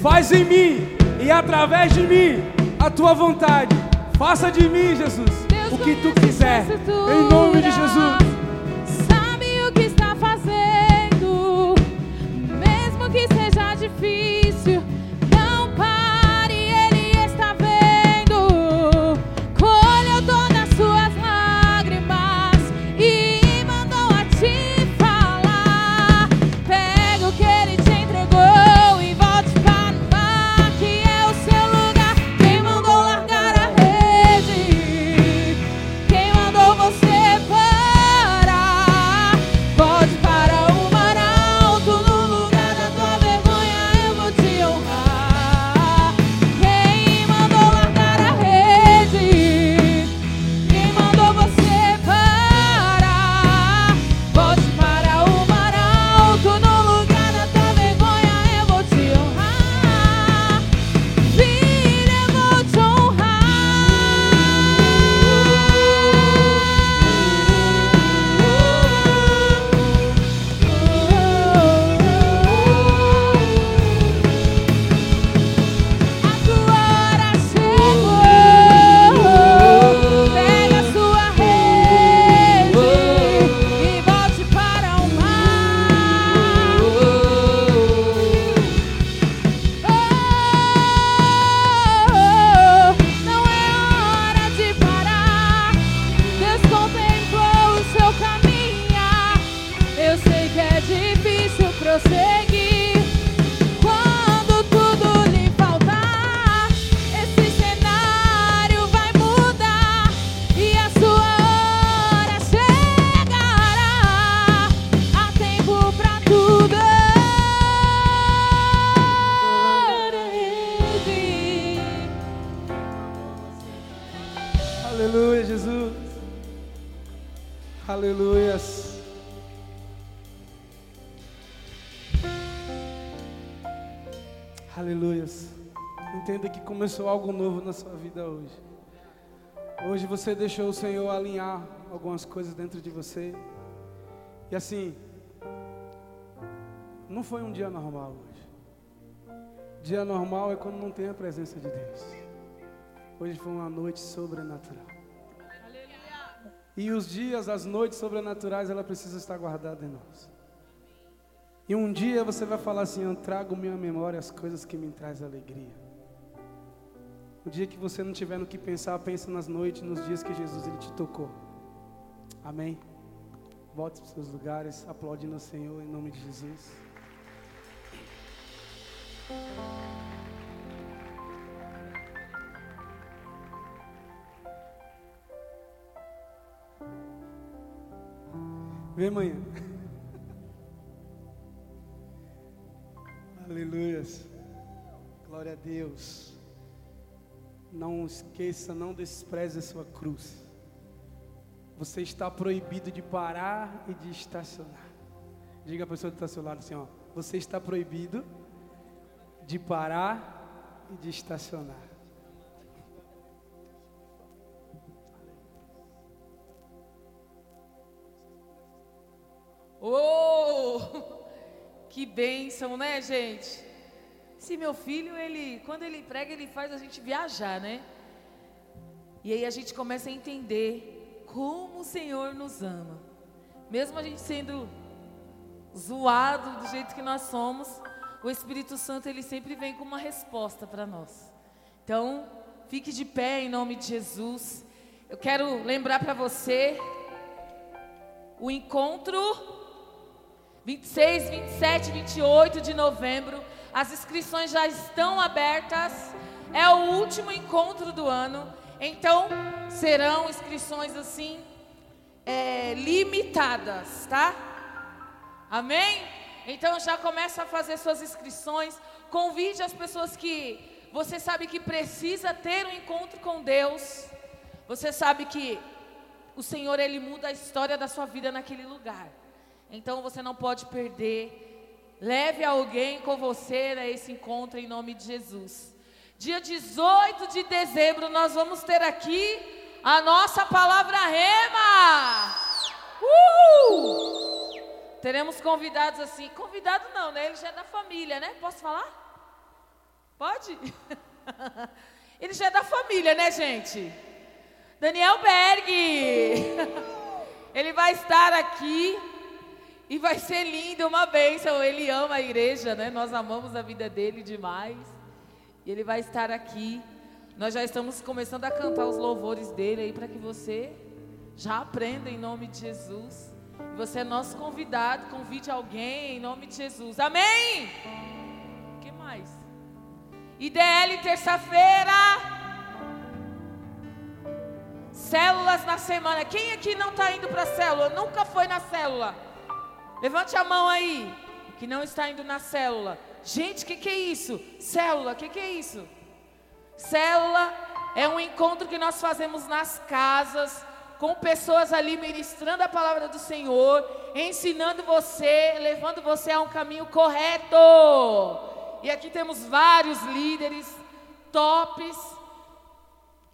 S3: Faz em mim e através de mim a tua vontade. Faça de mim, Jesus,
S6: Deus
S3: o que tu quiser. Em nome de Jesus.
S6: Sabe você
S3: deixou o Senhor alinhar algumas coisas dentro de você. E assim, não foi um dia normal hoje. Dia normal é quando não tem a presença de Deus. Hoje foi uma noite sobrenatural. E os dias, as noites sobrenaturais, ela precisa estar guardada em nós. E um dia você vai falar assim: Eu trago minha memória as coisas que me trazem alegria. O dia que você não tiver no que pensar, pensa nas noites, nos dias que Jesus ele te tocou. Amém? Volte para os seus lugares, aplaudindo o Senhor em nome de Jesus. Vem amanhã. Aleluias. Glória a Deus. Não esqueça, não despreze a sua cruz. Você está proibido de parar e de estacionar. Diga a pessoa que está ao seu lado assim, ó. Você está proibido de parar e de estacionar.
S5: Oh! Que bênção, né, gente? Se meu filho, ele, quando ele prega, ele faz a gente viajar, né? E aí a gente começa a entender como o Senhor nos ama. Mesmo a gente sendo zoado do jeito que nós somos, o Espírito Santo ele sempre vem com uma resposta para nós. Então, fique de pé em nome de Jesus. Eu quero lembrar para você o encontro 26, 27, 28 de novembro. As inscrições já estão abertas. É o último encontro do ano. Então, serão inscrições assim, é, limitadas, tá? Amém? Então já começa a fazer suas inscrições. Convide as pessoas que você sabe que precisa ter um encontro com Deus. Você sabe que o Senhor ele muda a história da sua vida naquele lugar. Então você não pode perder. Leve alguém com você a esse encontro em nome de Jesus. Dia 18 de dezembro nós vamos ter aqui a nossa palavra rema. Teremos convidados assim. Convidado não, né? Ele já é da família, né? Posso falar? Pode? Ele já é da família, né, gente? Daniel Berg. Ele vai estar aqui e vai ser lindo, uma bênção. Ele ama a igreja, né? Nós amamos a vida dele demais. E ele vai estar aqui. Nós já estamos começando a cantar os louvores dele aí para que você já aprenda em nome de Jesus. Você é nosso convidado, convide alguém em nome de Jesus. Amém? O que mais? IDL terça-feira. Células na semana. Quem aqui não está indo para a célula? Nunca foi na célula? Levante a mão aí, que não está indo na célula. Gente, o que, que é isso? Célula, o que, que é isso? Célula é um encontro que nós fazemos nas casas, com pessoas ali ministrando a palavra do Senhor, ensinando você, levando você a um caminho correto. E aqui temos vários líderes tops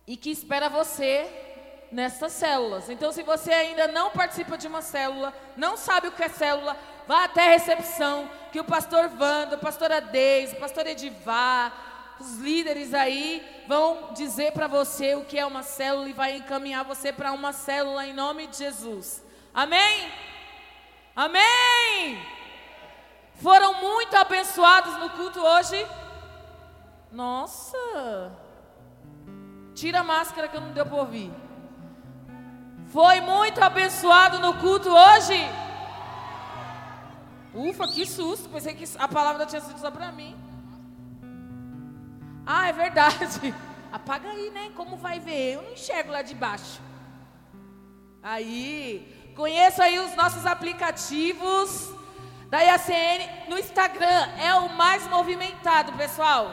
S5: e que espera você nessas células. Então, se você ainda não participa de uma célula, não sabe o que é célula, vá até a recepção, que o pastor Wanda, a pastora Deise, o pastor Edivar, os líderes aí vão dizer para você o que é uma célula e vai encaminhar você para uma célula em nome de Jesus. Amém? Amém! Foram muito abençoados no culto hoje? Nossa! Tira a máscara que eu não deu para ouvir. Foi muito abençoado no culto hoje? Ufa, que susto. Pensei que a palavra tinha sido só para mim. Ah, é verdade. Apaga aí, né? Como vai ver? Eu não enxergo lá de baixo. Aí, conheça aí os nossos aplicativos da IACN no Instagram. É o mais movimentado, pessoal.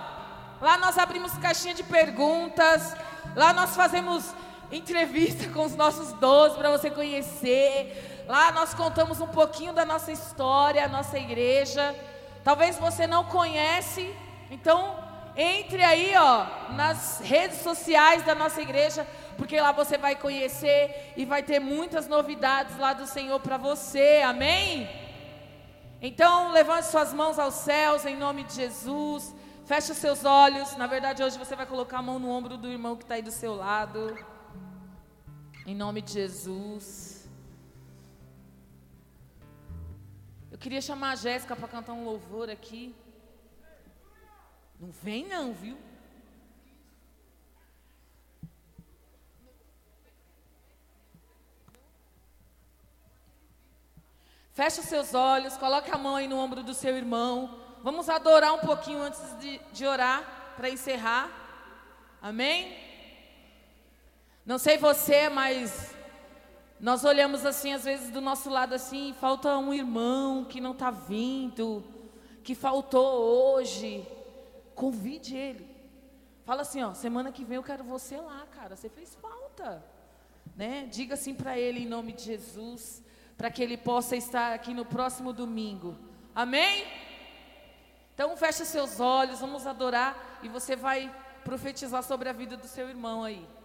S5: Lá nós abrimos caixinha de perguntas. Lá nós fazemos entrevista com os nossos doze para você conhecer. Lá nós contamos um pouquinho da nossa história, a nossa igreja. Talvez você não conhece, então entre aí, ó, nas redes sociais da nossa igreja, porque lá você vai conhecer e vai ter muitas novidades lá do Senhor para você. Amém? Então, levante suas mãos aos céus em nome de Jesus. Feche os seus olhos. Na verdade, hoje você vai colocar a mão no ombro do irmão que está aí do seu lado. Em nome de Jesus. Eu queria chamar a Jéssica para cantar um louvor aqui. Não vem não, viu? Feche os seus olhos, coloque a mão aí no ombro do seu irmão. Vamos adorar um pouquinho antes de, de orar para encerrar. Amém? Não sei você, mas nós olhamos assim, às vezes do nosso lado assim, falta um irmão que não está vindo, que faltou hoje. Convide ele. Fala assim, ó, semana que vem eu quero você lá, cara. Você fez falta.
S6: né? Diga assim para ele em nome de Jesus, para que ele possa estar aqui no próximo domingo. Amém? Então feche seus olhos, vamos adorar e você vai profetizar sobre a vida do seu irmão aí.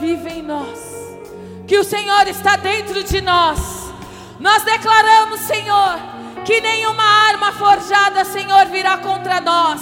S5: Vive em nós, que o Senhor está dentro de nós. Nós declaramos, Senhor, que nenhuma arma forjada, Senhor, virá contra nós.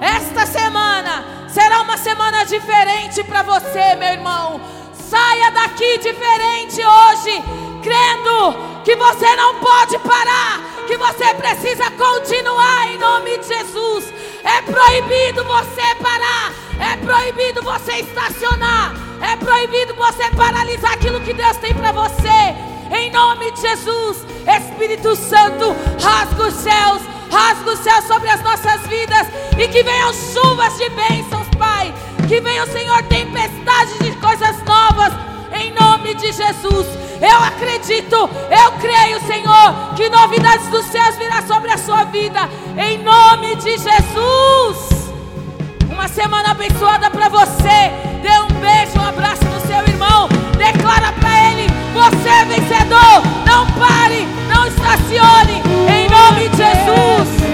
S5: Esta semana será uma semana diferente para você, meu irmão. Saia daqui diferente hoje, crendo que você não pode parar, que você precisa continuar em nome de Jesus. É proibido você parar, é proibido você estacionar, é proibido você paralisar aquilo que Deus tem para você. Em nome de Jesus, Espírito Santo, rasga os céus, rasga os céus sobre as nossas vidas e que venham chuvas de bênçãos, Pai. Que venham, Senhor, tempestades de coisas novas. Em nome de Jesus, eu acredito, eu creio, Senhor, que novidades dos céus virá sobre a sua vida. Em nome de Jesus uma semana abençoada para você. Dê um beijo, um abraço no seu irmão. Declara para ele: Você é vencedor. Não pare, não estacione. Em nome de Jesus.